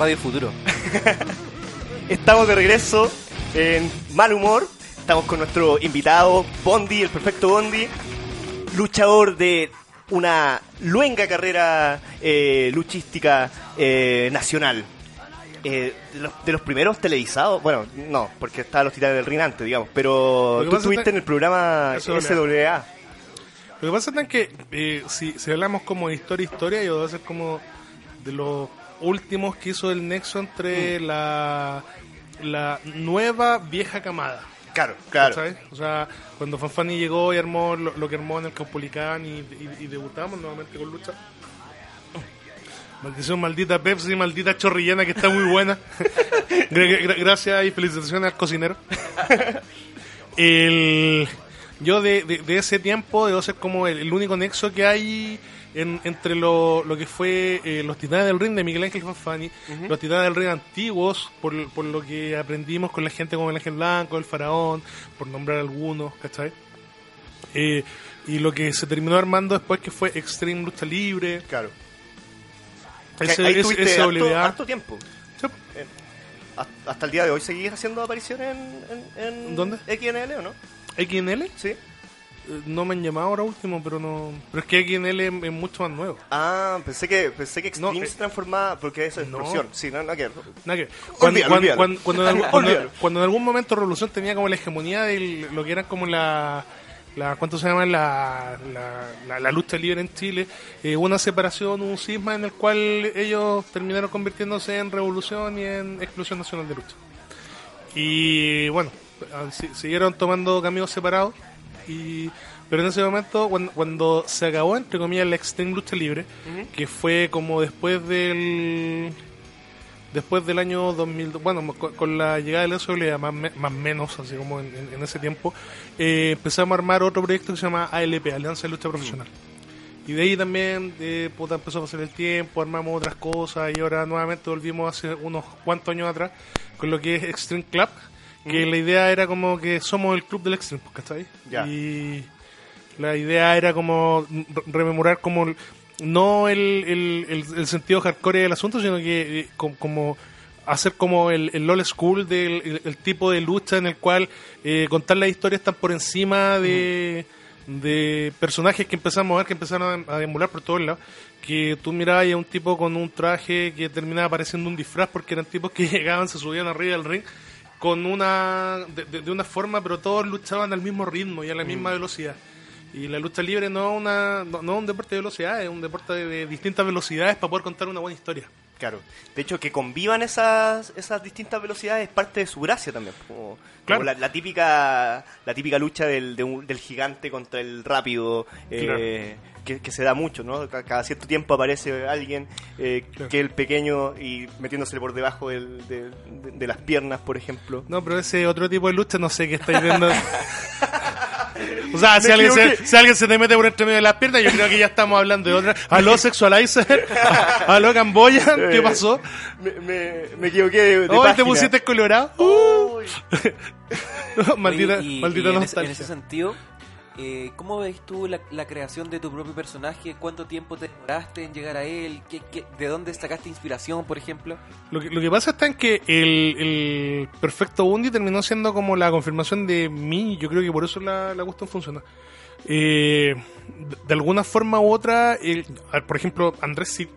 Radio Futuro. [LAUGHS] Estamos de regreso en Mal Humor. Estamos con nuestro invitado, Bondi, el perfecto Bondi, luchador de una luenga carrera eh, luchística eh, nacional. Eh, de, los, de los primeros televisados, bueno, no, porque está Los Titanes del Ring antes, digamos, pero Lo que tú pasa estuviste es que- en el programa SWA. Lo que pasa es que eh, si, si hablamos como de historia, historia, yo voy a ser como de los últimos que hizo el nexo entre Mm. la, la nueva vieja camada. Claro, claro. ¿sabes? O sea, cuando Fanfani llegó y armó lo, lo que armó en el Caupolicán y, y, y debutamos nuevamente con lucha. Maldición, maldita Pepsi, maldita chorrillana que está muy buena. [LAUGHS] Gra- gra- gracias y felicitaciones al cocinero. El, yo de, de- de ese tiempo debo ser como el, el único nexo que hay en- entre lo, lo que fue eh, los Titanes del Ring de Miguel Ángel Fanfani, los Titanes del Ring antiguos, por, por lo que aprendimos con la gente como el Ángel Blanco, el Faraón, por nombrar algunos, ¿cachai? Eh, y lo que se terminó armando después que fue Extreme Lucha Libre, Claro. ese, Ahí ese- tuviste ese harto, WA. harto tiempo. Sí, Eh, hasta- Hasta el día de hoy seguís haciendo apariciones en, en, en ¿Dónde? XNL o no? XNL, Sí. No me han llamado ahora último, pero no. Pero es que XNL es, es mucho más nuevo. Ah, pensé que pensé que Extreme No, eh, se transformaba porque eso es no. Sí, no, no, que Nada que ver. Cuando, Olvídalo, cuando- olvídalo. cuando- cuando en algún, cuando- cuando en algún momento Revolución tenía como la hegemonía de lo que era como la, la ¿cuánto se llama? La, la, la- la lucha libre en Chile, eh, una separación, un cisma en el cual ellos terminaron convirtiéndose en Revolución y en Explosión Nacional de Lucha. Y bueno, ah, si- siguieron tomando caminos separados, y pero en ese momento, cuando, cuando se acabó, entre comillas, la Extreme Lucha Libre, que fue como después del después del año 2000, bueno, con, la llegada del SWA, más me- más menos, así como en, ese tiempo, eh, empezamos a armar otro proyecto que se llama ALP, Alianza de Lucha Profesional. Y de ahí también eh, puta, empezó a pasar el tiempo, armamos otras cosas y ahora nuevamente volvimos hace unos cuantos años atrás con lo que es Extreme Club, que la idea era como que somos el club del Extreme, pues, ¿cachai? Ya. Y la idea era como re- rememorar como no el, el, el- el sentido hardcore del asunto, sino que eh, com- como hacer como el, el old school del el, el tipo de lucha en el cual eh, contar las historias están por encima de, de personajes que empezamos a ver que empezaron a, a deambular por todos lados que tú mirabas a un tipo con un traje que terminaba pareciendo un disfraz porque eran tipos que [LAUGHS] llegaban, se subían arriba del ring con una de, de- de una forma pero todos luchaban al mismo ritmo y a la misma velocidad y la lucha libre no es una no, no es un deporte de velocidad es un deporte de, de distintas velocidades para poder contar una buena historia Claro. De hecho, que convivan esas, esas distintas velocidades es parte de su gracia también. Como, Claro. como la, la típica la típica lucha del, de un- del gigante contra el rápido, eh, que, que se da mucho, ¿no? Ca- Cada cierto tiempo aparece alguien eh, Claro. que es el pequeño y metiéndosele por debajo del- de, de- de las piernas, por ejemplo. no pero ese otro tipo de lucha no sé qué estáis viendo [LAUGHS] O sea, si alguien, se, si alguien se te mete por entre medio de las piernas, yo creo que ya estamos hablando de otra. Aló, [LAUGHS] Sexualizer. [LAUGHS] Aló, Camboya. ¿Qué Eh, pasó? Me, me, me equivoqué de, de Hoy te pusiste colorado. Uy. maldita y- maldita y en, en ese sentido, eh, ¿cómo ves tú la, la creación de tu propio personaje? ¿Cuánto tiempo te demoraste en llegar a él? ¿Qué, qué- de dónde sacaste inspiración, por ejemplo? Lo que, lo que pasa está en que el, el Perfecto Bundy terminó siendo como la confirmación de mí. Yo creo que por eso la, la cuestión funciona. Eh, de, alguna forma u otra, el- ver, por ejemplo, Andrés Sid,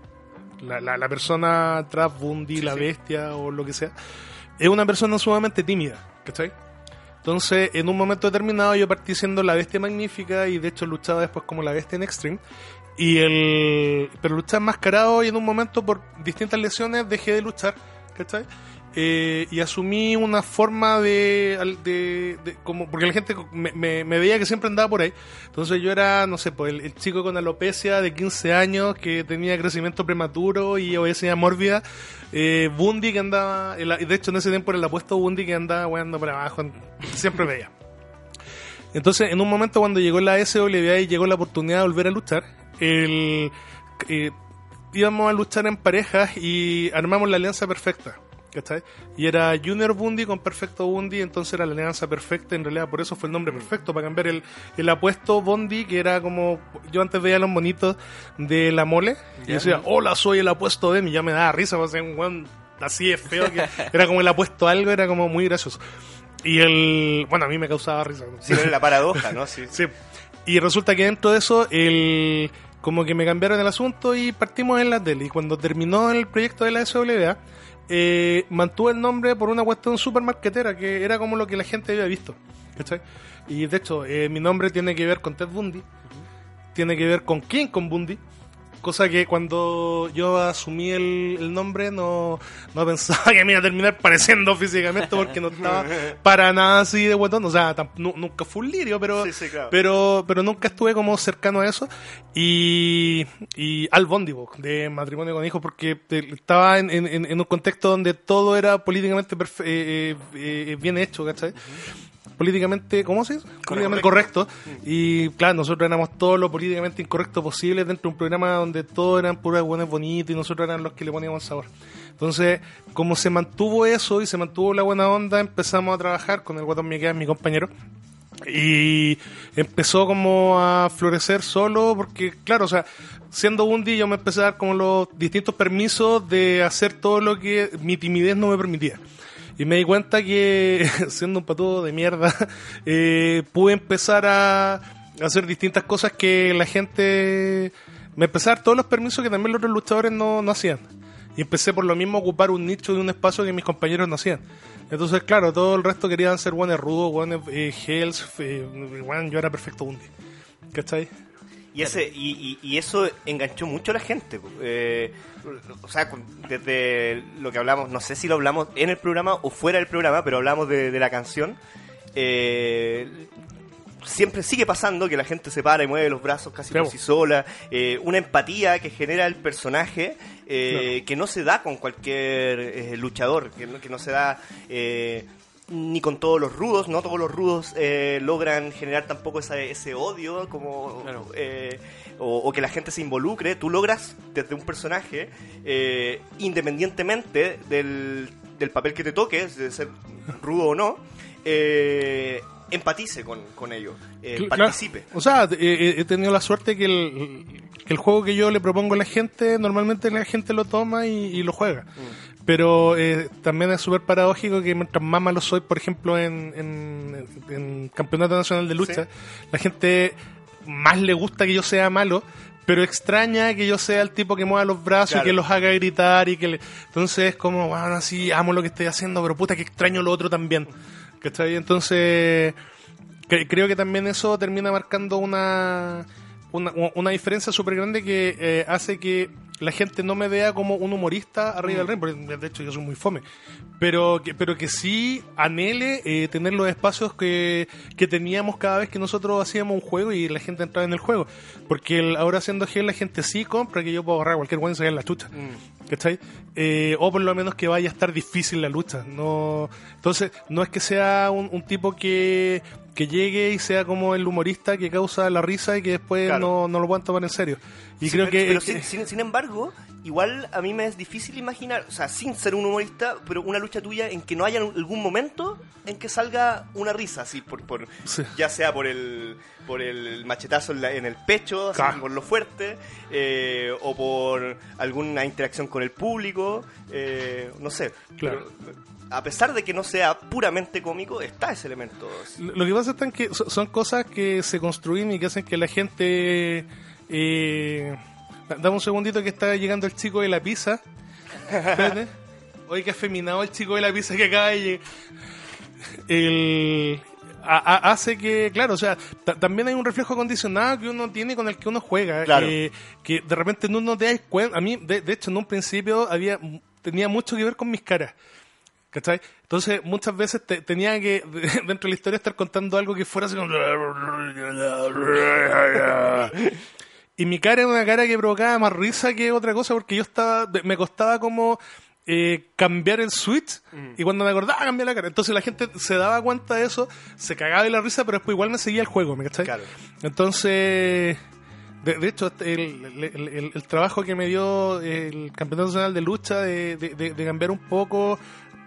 la, la, la persona tras Bundy, la bestia o lo que sea, es una persona sumamente tímida, ¿cachai? Entonces, en un momento determinado yo partí siendo la bestia magnífica y de hecho luchaba después como la bestia en Extreme. Y el... Pero luchaba enmascarado y en un momento por distintas lesiones dejé de luchar, ¿cachai? Eh, y asumí una forma de, de, de- como porque la gente me, me- veía que siempre andaba por ahí. Entonces yo era no sé pues el, chico con alopecia de 15 años que tenía crecimiento prematuro y obesidad mórbida. Eh, Bundy que andaba de hecho en ese tiempo era el apuesto Bundy que andaba weando para abajo siempre veía. Entonces, en un momento cuando llegó la SWA y llegó la oportunidad de volver a luchar, el, eh, íbamos a luchar en parejas y armamos la alianza perfecta. ¿Cachai? Y era Junior Bundy con Perfecto Bundy, entonces era la alianza perfecta, en realidad por eso fue el nombre perfecto, para cambiar el, el apuesto Bondi, que era como, yo antes veía los monitos de la mole, y decía, hola, soy el apuesto de, y ya me daba risa, pues, un weón así es feo, que [LAUGHS] era como el apuesto algo, era como muy gracioso. Y el, bueno, a mí me causaba risa. Sí, es la paradoja, ¿no? Sí. [LAUGHS] Sí. Y resulta que dentro de eso, el, como que me cambiaron el asunto y partimos en la tele. Y cuando terminó el proyecto de la SWA, eh, mantuve el nombre por una cuestión super marquetera, que era como lo que la gente había visto. Y de hecho, eh, mi nombre tiene que ver con Ted Bundy, tiene que ver con King con Bundy. Cosa que cuando yo asumí el, el nombre no, no pensaba [LAUGHS] que me iba a terminar pareciendo físicamente porque no estaba [LAUGHS] para nada así de botón. O sea, nunca fue un lirio, pero, Sí, sí, claro. pero, pero nunca estuve como cercano a eso. Y, y al Bondi, po, de matrimonio con hijos, porque estaba en, en- un contexto donde todo era políticamente eh, eh, eh, bien hecho, ¿cachai? Políticamente, ¿cómo se dice? Políticamente correcto. Y claro, nosotros éramos todo lo políticamente incorrecto posible dentro de un programa donde todos eran puras buenas bonitos y nosotros eran los que le poníamos sabor. Entonces, como se mantuvo eso y se mantuvo la buena onda, empezamos a trabajar con el Guatón Miquel, mi compañero. Y empezó como a florecer solo porque, claro, o sea, siendo Bundy yo me empecé a dar como los distintos permisos de hacer todo lo que mi timidez no me permitía. Y me di cuenta que, [LAUGHS] siendo un patudo de mierda, [LAUGHS] eh, pude empezar a hacer distintas cosas que la gente... Me empecé a dar todos los permisos que también los otros luchadores no, no hacían. Y empecé por lo mismo a ocupar un nicho de un espacio que mis compañeros no hacían. Entonces, claro, todo el resto querían ser buenos rudos, buenos eh, hells, eh, yo era perfecto Bundy. ¿Cachai? Y, ese, y, y- y eso enganchó mucho a la gente. Eh, o sea, desde lo que hablamos, no sé si lo hablamos en el programa o fuera del programa, pero hablamos de, de la canción. Eh, siempre sigue pasando que la gente se para y mueve los brazos casi por Claro. sí sola. eh, una empatía que genera el personaje eh, que no se da con cualquier luchador, que no, que no se da... ni con todos los rudos, no todos los rudos eh, logran generar tampoco esa- ese odio como eh, o, o que la gente se involucre. Tú logras desde un personaje, eh, independientemente del, del papel que te toque, de ser rudo o no, eh, empatice con, con ello, eh, participe. claro. O sea, he tenido la suerte que el, que el juego que yo le propongo a la gente, normalmente la gente lo toma y, y lo juega. Mm. Pero eh, también es súper paradójico que mientras más malo soy, por ejemplo, en, en, en Campeonato Nacional de Lucha, la gente más le gusta que yo sea malo, pero extraña que yo sea el tipo que mueva los brazos Claro. y que los haga gritar y que le... Entonces es como, bueno, así amo lo que estoy haciendo, pero puta que extraño lo otro también. ¿Cachai? Entonces... Cre- creo que también eso termina marcando una, una, una diferencia súper grande que eh, hace que la gente no me vea como un humorista arriba del ring, porque de hecho yo soy muy fome, pero que, pero que sí anhele eh, tener los espacios que, que teníamos cada vez que nosotros hacíamos un juego y la gente entraba en el juego, porque el- ahora haciendo gel la gente sí compra que yo puedo agarrar cualquier buen y sacar la chucha. ¿Cachai? Eh, o por lo menos que vaya a estar difícil la lucha. No, entonces, no es que sea un, un tipo que, que llegue y sea como el humorista que causa la risa y que después Claro. no, no lo puedan tomar en serio. Y Sí, creo pero- que... pero sin, sin- sin embargo, igual a mí me es difícil imaginar, o sea, sin ser un humorista, pero una lucha tuya en que no haya algún momento en que salga una risa, así, por, por Sí. ya sea por el por el machetazo en, la- en el pecho, así, Claro. por lo fuerte, eh, o por alguna interacción con el público, eh, no sé. Claro. Pero, a pesar de que no sea puramente cómico, está ese elemento. Lo que pasa es que so- son cosas que se construyen y que hacen que la gente... Eh, da- dame un segundito que está llegando el chico de la pizza. Espérate. [LAUGHS] Oye, que afeminado el chico de la pizza que acaba de llegar. El, a- a- hace que, claro, o sea, ta- también hay un reflejo acondicionado que uno tiene con el que uno juega. Claro. eh, que de repente no, no te das cuenta. A mí, de, de hecho, en un principio había tenía mucho que ver con mis caras. ¿Cachai? Entonces, muchas veces te- tenía que, [LAUGHS] dentro de la historia, estar contando algo que fuera así como... Y mi cara era una cara que provocaba más risa que otra cosa porque yo estaba... Me costaba como eh, cambiar el switch y cuando me acordaba cambiar la cara. Entonces la gente se daba cuenta de eso, se cagaba de la risa, pero después igual me seguía el juego, ¿me cachai? Claro. Entonces... De, de hecho, este, el, el- el- el- el trabajo que me dio el Campeonato Nacional de Lucha de, de- de- de cambiar un poco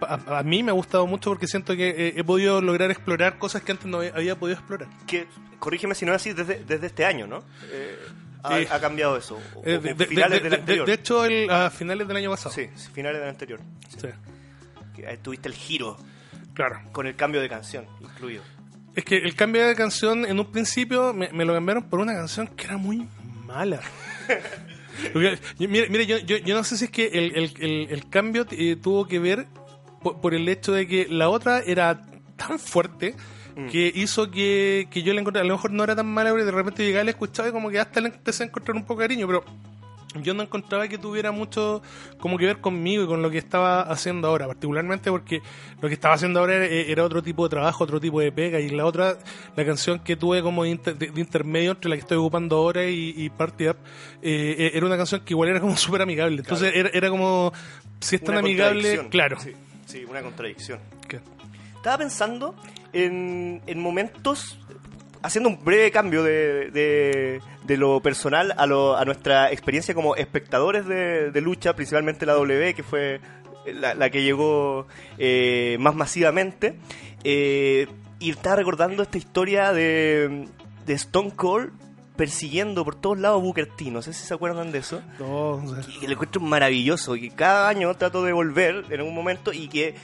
a, a mí me ha gustado mucho porque siento que eh, he podido lograr explorar cosas que antes no había- podido explorar. Que, corrígeme si no es así, desde, desde este año, ¿no? Eh, ha, cambiado eso. O- Eh, de, finales de- del de- anterior. de hecho, el- a finales del año pasado. Sí, finales del anterior. Sí, Que tuviste el giro claro. con el cambio de canción incluido. Es que el cambio de canción en un principio me, me lo cambiaron por una canción que era muy mala. [LAUGHS] Mire, mire, yo, yo, yo no sé si es que el, el- el- el cambio eh, tuvo que ver por, por el hecho de que la otra era tan fuerte que hizo que, que yo la encontré, a lo mejor no era tan mala, pero de repente llegaba y la escuchaba y como que hasta le empecé a encontrar un poco de cariño, pero yo no encontraba que tuviera mucho como que ver conmigo y con lo que estaba haciendo ahora, particularmente porque lo que estaba haciendo ahora era, era otro tipo de trabajo, otro tipo de pega, y la otra, la canción que tuve como de, inter- de- de intermedio entre la que estoy ocupando ahora y, y Party Up, eh, era una canción que igual era como [LAUGHS] súper amigable. Entonces era, era como, si es tan Una amigable, claro. Sí, sí, una contradicción. Estaba pensando en, en momentos, haciendo un breve cambio de, de, de lo personal a, lo, a nuestra experiencia como espectadores de, de lucha, principalmente la W, que fue la, la que llegó eh, más masivamente. Eh, y estaba recordando esta historia de, de Stone Cold persiguiendo por todos lados a Booker T. No sé si se acuerdan de eso. No, o sea, y lo encuentro maravilloso y cada año trato de volver en un momento y que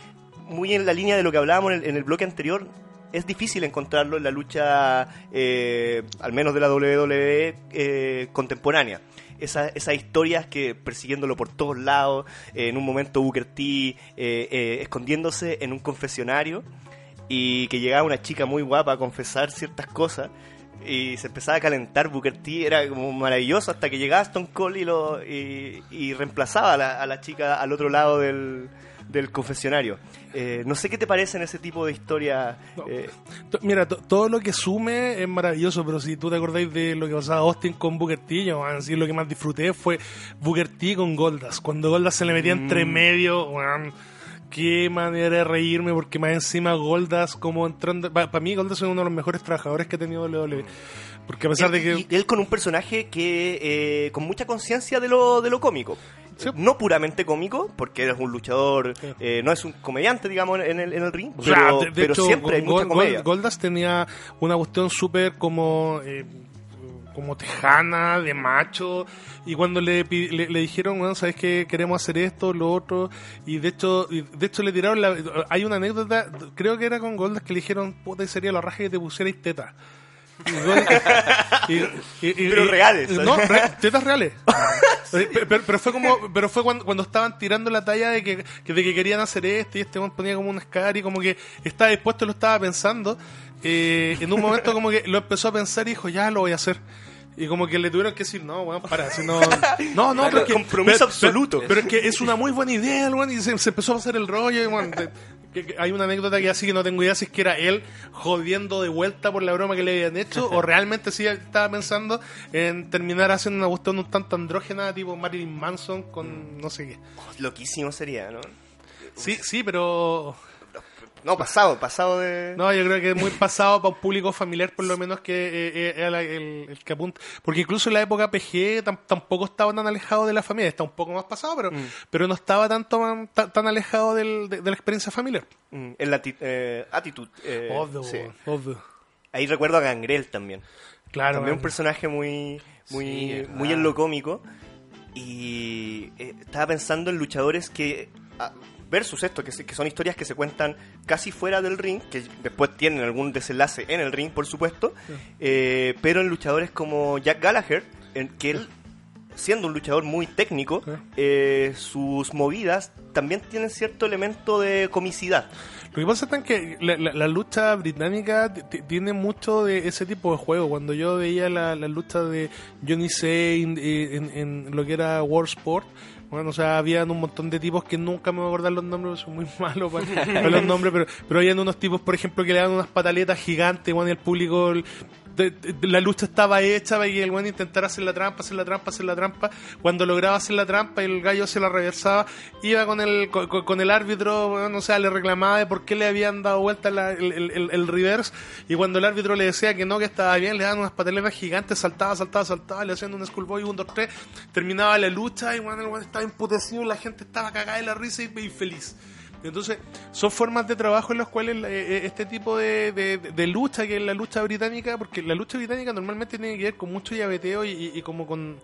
muy en la línea de lo que hablábamos en el, en el bloque anterior es difícil encontrarlo en la lucha eh, al menos de la WWE eh, contemporánea. Esa- esas historias que persiguiéndolo por todos lados eh, en un momento Booker T eh, escondiéndose en un confesionario y que llegaba una chica muy guapa a confesar ciertas cosas y se empezaba a calentar Booker T, era como maravilloso hasta que llegaba Stone Cold y, lo, y, y reemplazaba a la, a la chica al otro lado del, del confesionario. Eh, no sé qué te parece en ese tipo de historia. eh, Mira, to- todo lo que sume es maravilloso, pero si tú te acordáis de lo que pasaba Austin con Booker T, yo, man, sí, lo que más disfruté fue Booker T con Goldas. Cuando Goldas se le metía entre medio, weón, qué manera de reírme, porque más encima Goldas, como entrando. Para mí, Goldas es uno de los mejores trabajadores que ha tenido WWE. Porque a pesar de que. y él con un personaje que eh, con mucha conciencia de lo, de lo cómico. Sí. No puramente cómico, porque es un luchador, Sí. eh, no es un comediante, digamos, en el, en el ring, O sea, pero, de- de pero hecho, siempre hay mucha comedia. Goldas tenía una cuestión súper como eh, como tejana, de macho, y cuando le, pi- le, le dijeron, bueno, sabes que queremos hacer esto, lo otro, y de hecho, y de hecho le tiraron la, hay una anécdota, creo que era con Goldas que le dijeron, puta, y sería la raja que te pusierais teta. Y Pero reales, No, re- tetas reales. [LAUGHS] Pe- pero, pero fue como pero fue cuando, cuando estaban tirando la talla de que, de que querían hacer esto y este ponía como un scar y como que estaba dispuesto lo estaba pensando eh, en un momento como que lo empezó a pensar y dijo ya lo voy a hacer y como que le tuvieron que decir no weón para si no no no Claro, pero es que- compromiso pero- absoluto. pero, pero es que es una muy buena idea el weón, y se, se empezó a hacer el rollo y, weón, de- que- que hay una anécdota que así que no tengo idea si es que era él jodiendo de vuelta por la broma que le habían hecho o [LAUGHS] realmente sí estaba pensando en terminar haciendo una cuestión un tanto andrógena tipo Marilyn Manson con no sé qué. Loquísimo sería, ¿no? Sí, sí, pero No, pasado, pasado de... no, yo creo que es muy pasado para un público familiar por lo menos que eh, eh, era la- el, el que apunta. Porque incluso en la época PG tam- tampoco estaba tan alejado de la familia, está un poco más pasado, pero, pero no estaba tanto tan alejado del- de, de la experiencia familiar. Mm, en la eh, actitud. eh, Obvio, sí. obvio. Ahí recuerdo a Gangrel también. Claro, también man. un personaje muy muy Sí, es muy en lo cómico y eh, estaba pensando en luchadores que ah, versus esto que, que son historias que se cuentan casi fuera del ring que después tienen algún desenlace en el ring por supuesto eh, pero en luchadores como Jack Gallagher en que él siendo un luchador muy técnico eh, sus movidas también tienen cierto elemento de comicidad. Lo que pasa es que la, la- la lucha británica tiene mucho de ese tipo de juego. Cuando yo veía la, la lucha de Johnny Zane eh, en, en lo que era World Sport, bueno, o sea, habían un montón de tipos que nunca me voy a acordar los nombres, soy muy [LAUGHS] malo para, para los [LAUGHS] nombres, pero, pero habían unos tipos, por ejemplo, que le dan unas pataletas gigantes, bueno, y el público... de- la lucha estaba hecha para que el weón intentara hacer la trampa, hacer la trampa, hacer la trampa. Cuando lograba hacer la trampa y el gallo se la reversaba, iba con el con, el árbitro, weón, o sea, le reclamaba de por qué le habían dado vuelta la- el, el- el- reverse. Y cuando el árbitro le decía que no, que estaba bien, le daban unas pataletas gigantes, saltaba, saltaba, saltaba, le hacían un schoolboy, un, dos, tres. Terminaba la lucha y bueno, el weón estaba imputecido, la gente estaba cagada de la risa y, y feliz. Entonces, son formas de trabajo en las cuales eh, eh, este tipo de, de- lucha, que es la lucha británica, porque la lucha británica normalmente tiene que ver con mucho llaveteo y, como con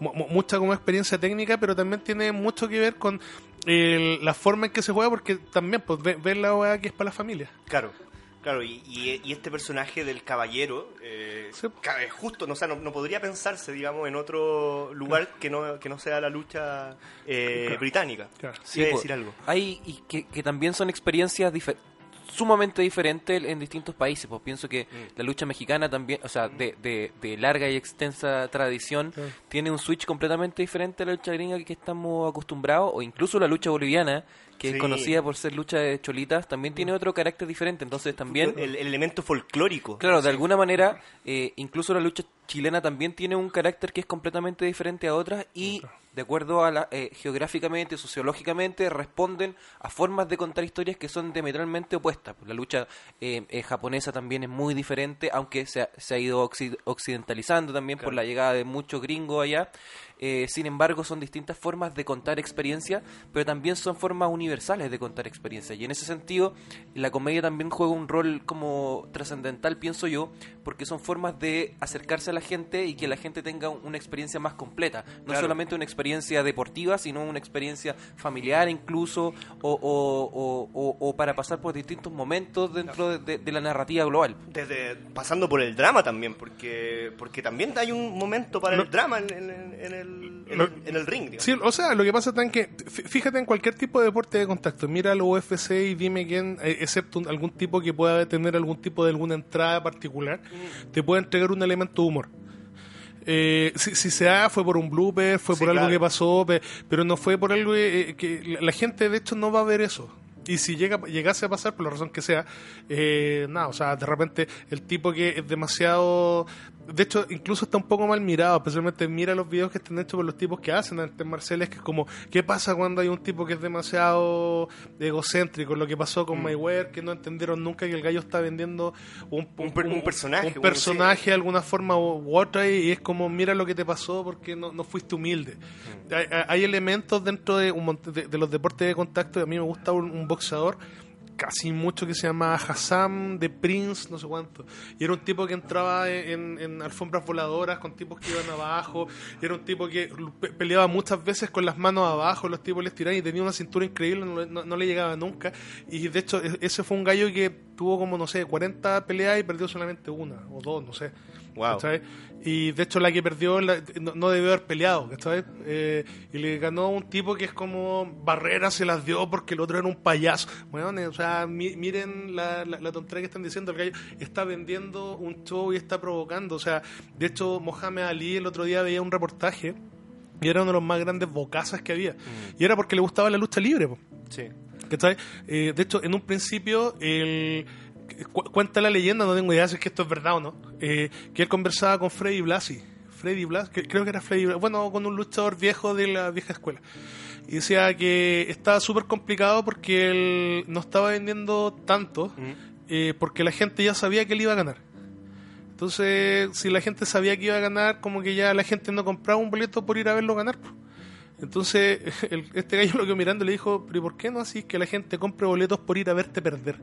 mu- mu- mucha como experiencia técnica, pero también tiene mucho que ver con el- la forma en que se juega, porque también, pues, ve- ver la weá que es para la familia. Claro, claro, y, y- y este personaje del caballero, eh, Sí. es justo, no, o sea, no, no podría pensarse, digamos, en otro lugar que no, que no sea la lucha eh, Claro. británica. Claro. Sí, po. decir algo. Hay, y que, que también son experiencias sumamente diferentes en distintos países. Pues pienso que Mm. la lucha mexicana también, o sea, de, de, de larga y extensa tradición, tiene un switch completamente diferente a la lucha gringa que estamos acostumbrados, o incluso la lucha boliviana, que Sí. es conocida por ser lucha de cholitas, también tiene otro carácter diferente. Entonces también... el, el elemento folclórico. Claro, de alguna manera, eh, incluso la lucha chilena también tiene un carácter que es completamente diferente a otras y, de acuerdo a la, eh, geográficamente, sociológicamente, responden a formas de contar historias que son diametralmente opuestas. La lucha eh, eh, japonesa también es muy diferente, aunque se ha, se ha ido occi- occidentalizando también por la llegada de muchos gringos allá. Eh, sin embargo, son distintas formas de contar experiencias, pero también son formas universales de contar experiencias. Y en ese sentido, la comedia también juega un rol como trascendental, pienso yo, porque son formas de acercarse a la gente y que la gente tenga un- una experiencia más completa. No Claro. solamente una experiencia deportiva, sino una experiencia familiar incluso, o, o- o- o- o para pasar por distintos momentos dentro de, de- de la narrativa global. Desde, pasando por el drama también, porque porque también hay un momento para Lo- el drama en, en- en el, en, Lo- el, en el ring. digamos. Sí, o sea, lo que pasa es que, fí- fíjate en cualquier tipo de deporte de contacto, mira el UFC y dime quién, eh, excepto algún tipo que pueda tener algún tipo de alguna entrada particular, te puede entregar un elemento de humor. Eh, si, si se da, fue por un blooper, fue Sí, por algo claro. que pasó, pe- pero no fue por algo eh, que la, la gente de hecho no va a ver eso. Y si llega, llegase a pasar, por la razón que sea, eh, nada, o sea, de repente el tipo que es demasiado... De hecho, incluso está un poco mal mirado, especialmente mira los videos que están hechos por los tipos que hacen artes marciales, que es como, ¿qué pasa cuando hay un tipo que es demasiado egocéntrico? Lo que pasó con Mayweather, que no entendieron nunca que el gallo está vendiendo un, Un per- un personaje, un personaje de alguna forma u, otra y, es como mira lo que te pasó porque no, no fuiste humilde Mm. hay, elementos dentro de, un de, de los deportes de contacto y a mí me gusta un boxeador casi mucho que se llama Hassam de Prince, no sé cuánto. Y era un tipo que entraba en, alfombras voladoras con tipos que iban abajo. Y era un tipo que pe- peleaba muchas veces con las manos abajo, los tipos les tiraban y tenía una cintura increíble, no, no- no le llegaba nunca. Y de hecho, e- ese fue un gallo que tuvo como, no sé, 40 peleas y perdió solamente una o dos, no sé. Wow. Y de hecho la que perdió la- no, no debió haber peleado. Eh, y le ganó un tipo que es como Barrera se las dio porque el otro era un payaso. Bueno, o sea, mi- miren la, la, la tontería que están diciendo. El gallo está vendiendo un show y está provocando. O sea, de hecho, Mohamed Ali el otro día veía un reportaje y era uno de los más grandes bocazas que había. Y era porque le gustaba la lucha libre, po. Sí. ¿Cachai? Eh, de hecho, en un principio, el, cu- cuenta la leyenda, no tengo idea si es que esto es verdad o no, eh, que él conversaba con Freddy Blasi. Freddy Blas, que creo que era Freddy Blas, bueno, con un luchador viejo de la vieja escuela. Y decía que estaba súper complicado porque él no estaba vendiendo tanto, eh, porque la gente ya sabía que él iba a ganar. Entonces, si la gente sabía que iba a ganar, como que ya la gente no compraba un boleto por ir a verlo ganar. Entonces, [LAUGHS] el- este gallo lo quedó mirando y le dijo, pero ¿y por qué no así que la gente compre boletos por ir a verte perder?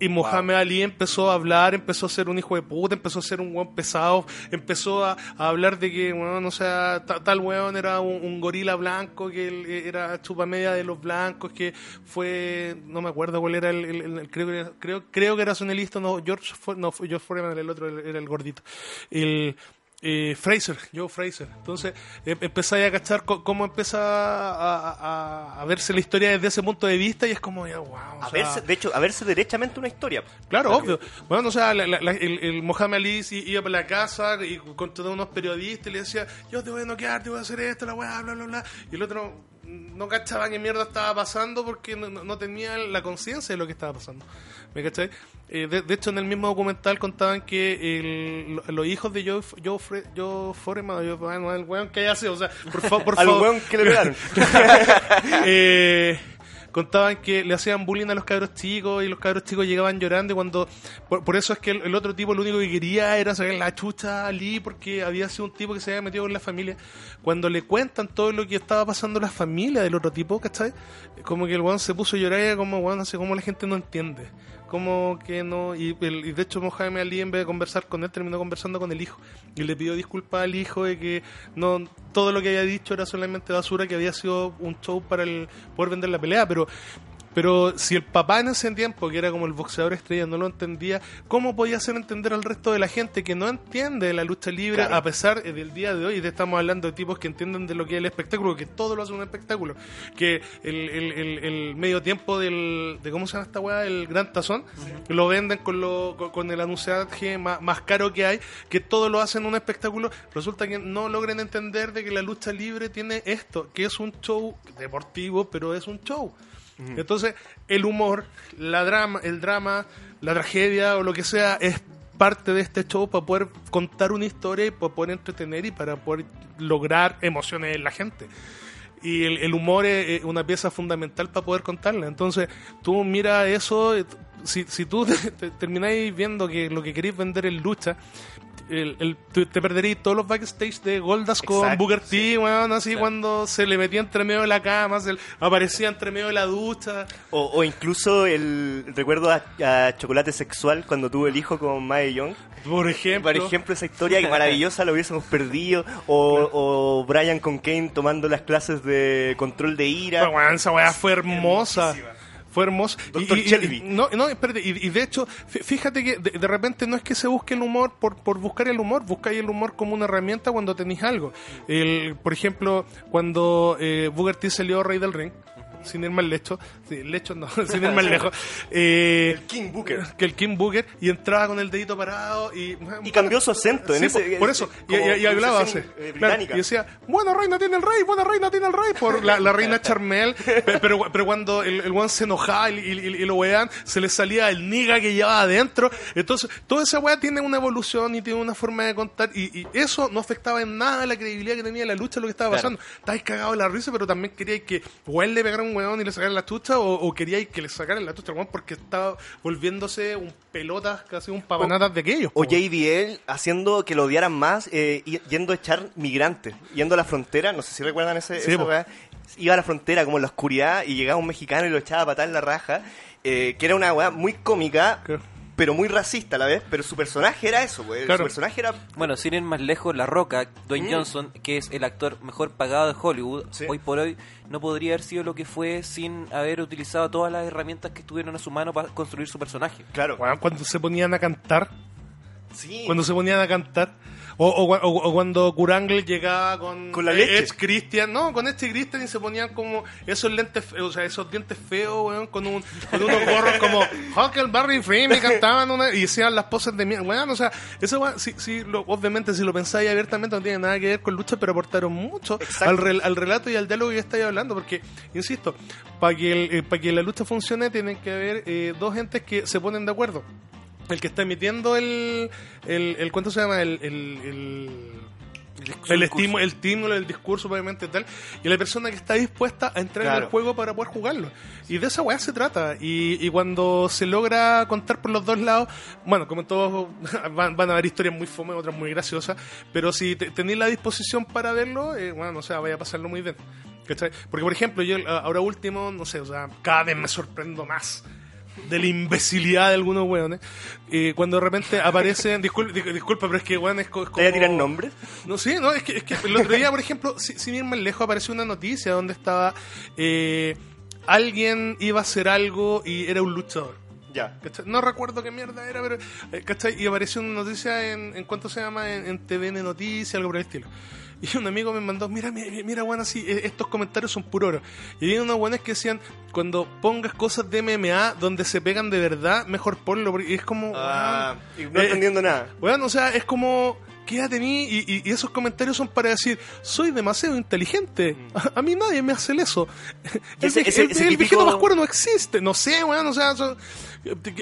Y Mohamed Ali empezó a hablar, empezó a ser un hijo de puta, empezó a ser un weón pesado, empezó a, a hablar de que, bueno, o sea, ta- tal weón era un, un gorila blanco, que él era chupa media de los blancos, que fue, no me acuerdo cuál era el, el- el- el- creo, que era, creo, creo que era sonelista, no, George, no, George Foreman, el otro era el gordito. El, eh, Fraser, Joe Fraser. Entonces em- empezáis a cachar cómo empieza a, a- a verse la historia desde ese punto de vista y es como, ya, wow. o A sea, verse, de hecho, a verse derechamente una historia. Claro, obvio. Bueno, o sea, la- la- el, el Mohamed Ali iba por la casa y con todos unos periodistas y le decía, yo te voy a noquear, te voy a hacer esto, la weá, bla, bla, bla. Y el otro no cachaba qué mierda estaba pasando porque no, no- tenía la conciencia de lo que estaba pasando. ¿Me cachai? Eh, de, de hecho, en el mismo documental contaban que el- lo- los hijos de Joe, Joe, Fre- Joe Foreman, Joe- bueno, el weón que haya sido, o sea, por, fa- por [LAUGHS] Al favor. weón que le pegaron. [LAUGHS] Eh, contaban que le hacían bullying a los cabros chicos y los cabros chicos llegaban llorando y cuando por, eso es que el, otro tipo lo único que quería era sacar la chucha a Lee porque había sido un tipo que se había metido con la familia cuando le cuentan todo lo que estaba pasando en la familia del otro tipo ¿cachai? como que el weón se puso a llorar y como weón no sé cómo la gente no entiende como que no y, y de hecho Mohamed Ali en vez de conversar con él terminó conversando con el hijo y le pidió disculpas al hijo de que no todo lo que había dicho era solamente basura que había sido un show para el poder vender la pelea pero pero si el papá en ese tiempo, que era como el boxeador estrella, no lo entendía, ¿cómo podía hacer entender al resto de la gente que no entiende la lucha libre Claro. a pesar del día de hoy? Te estamos hablando de tipos que entienden de lo que es el espectáculo, que todo lo hace un espectáculo. Que el, el, el, el medio tiempo del, de, ¿cómo se llama esta weá? El Gran Tazón, lo venden con, lo, con, con el anunciaje más, más caro que hay, que todo lo hacen un espectáculo. Resulta que no logran entender de que la lucha libre tiene esto, que es un show deportivo, pero es un show. Entonces, el humor, la drama, el drama, la tragedia o lo que sea es parte de este show para poder contar una historia y para poder entretener y para poder lograr emociones en la gente. Y el, humor es, es una pieza fundamental para poder contarla. Entonces, tú mira eso, eh, si, si tú [LAUGHS] te, te termináis viendo que lo que queréis vender es lucha, el, el- tú te perderías todos los backstage de Goldas con Booker T, weón, así cuando se le metía entre medio de la cama, se le- aparecía entre medio de la ducha. O, o incluso el recuerdo a, a Chocolate Sexual cuando tuvo el hijo con Mae Young. Por ejemplo. Por ejemplo, esa historia que maravillosa lo hubiésemos perdido. O, o Brian con Kane tomando las clases de control de ira. Weón, esa weá fue hermosa. Fue hermosa. Dr. Shelby. no, no, espérate. Y, y de hecho, fí- fíjate que de, de repente no es que se busque el humor por, por buscar el humor. Buscáis el humor como una herramienta cuando tenéis algo. El, por ejemplo, cuando eh, Booker T salió Rey del Ring. [LAUGHS] Sin ir más sí, lejos no, sin ir más lejos. Eh, El King Booker. Que el King Booker y entraba con el dedito parado y. Y cambió su acento en Sí, ese- por, eso, y, y- y hablaba así. eh, Claro, y decía, buena reina tiene el rey, buena reina tiene el rey, por la, la reina [LAUGHS] Charmel. Pe- pero, pero cuando el, el one se enojaba y, y- lo wean, se le salía el niga que llevaba adentro. Entonces, toda esa weá tiene una evolución y tiene una forma de contar. Y, eso no afectaba en nada la credibilidad que tenía la lucha, lo que estaba Claro. pasando. Estabais cagados de la risa, pero también queríais que weón le pegara un weón y le sacaran la chucha, o, o queríais que le sacaran la weón porque estaba volviéndose un pelota, casi un papanatas de aquellos. O. JBL haciendo que lo odiaran más, eh, yendo a echar migrantes, yendo a la frontera, no sé si recuerdan ese, Sí, esa. Iba a la frontera como en la oscuridad y llegaba un mexicano y lo echaba a patar en la raja, eh, que era una weá muy cómica. Pero muy racista a la vez, pero su personaje era eso, pues, Claro. su personaje era... Bueno, sin ir más lejos, La Roca, Dwayne Mm. Johnson, que es el actor mejor pagado de Hollywood, Sí. hoy por hoy no podría haber sido lo que fue sin haber utilizado todas las herramientas que estuvieron a su mano para construir su personaje. Claro. Cuando se ponían a cantar, Sí. cuando se ponían a cantar, o, o, o- o cuando Kurangle llegaba con, Con la leche. Edge Christian, no, con este Christian y se ponían como esos lentes, o sea, esos dientes feos, weón, con, un, con unos gorros como Huckleberry Finn y cantaban una, y hacían las poses de mierda, weón, o sea, eso weón, sí, sí, lo- obviamente si lo pensáis abiertamente no tiene nada que ver con lucha, pero aportaron mucho al, rel- al relato y al diálogo que estáis hablando, porque, insisto, para que, el- eh, para que la lucha funcione tienen que haber eh, dos gentes que se ponen de acuerdo el que está emitiendo el, el, el ¿cuánto se llama? El, el, el, estímulo, el estímulo, el discurso, obviamente, tal, y la persona que está dispuesta a entrar en Claro. el juego para poder jugarlo. Y de esa weá se trata. Y, y cuando se logra contar por los dos lados, bueno, como en todos, [LAUGHS] van, van a haber historias muy fome, otras muy graciosas, pero si te- tenéis la disposición para verlo, eh, bueno, o sea, vaya a pasarlo muy bien. ¿Cachai? Porque, por ejemplo, yo ahora último, no sé, o sea, cada vez me sorprendo más de la imbecilidad de algunos weones. Eh, cuando de repente aparecen, disculpa, disculpa, pero es que weón es, co- es ¿Te voy a como- tirar nombres? no, sí, no, es que, es que el otro día, por ejemplo, si- sin ir más lejos, apareció una noticia donde estaba eh, alguien iba a hacer algo y era un luchador. Ya. ¿cachai? No recuerdo qué mierda era, pero eh, ¿cachai? Y apareció una noticia en, en cuánto se llama en, en TVN Noticias, algo por el estilo. Y un amigo me mandó, mira, mira, mira bueno, así, eh, estos comentarios son puro oro. Y había unos buenos que decían, cuando pongas cosas de MMA donde se pegan de verdad, mejor ponlo. porque es como... Ah, y no Eh, entendiendo nada. bueno, o sea, es como, quédate en mí, y, y- y esos comentarios son para decir, soy demasiado inteligente, a, a mí nadie me hace eso. El, Ese- el- ese el típico- viejito pascuero no existe, no sé, weón, o sea, so-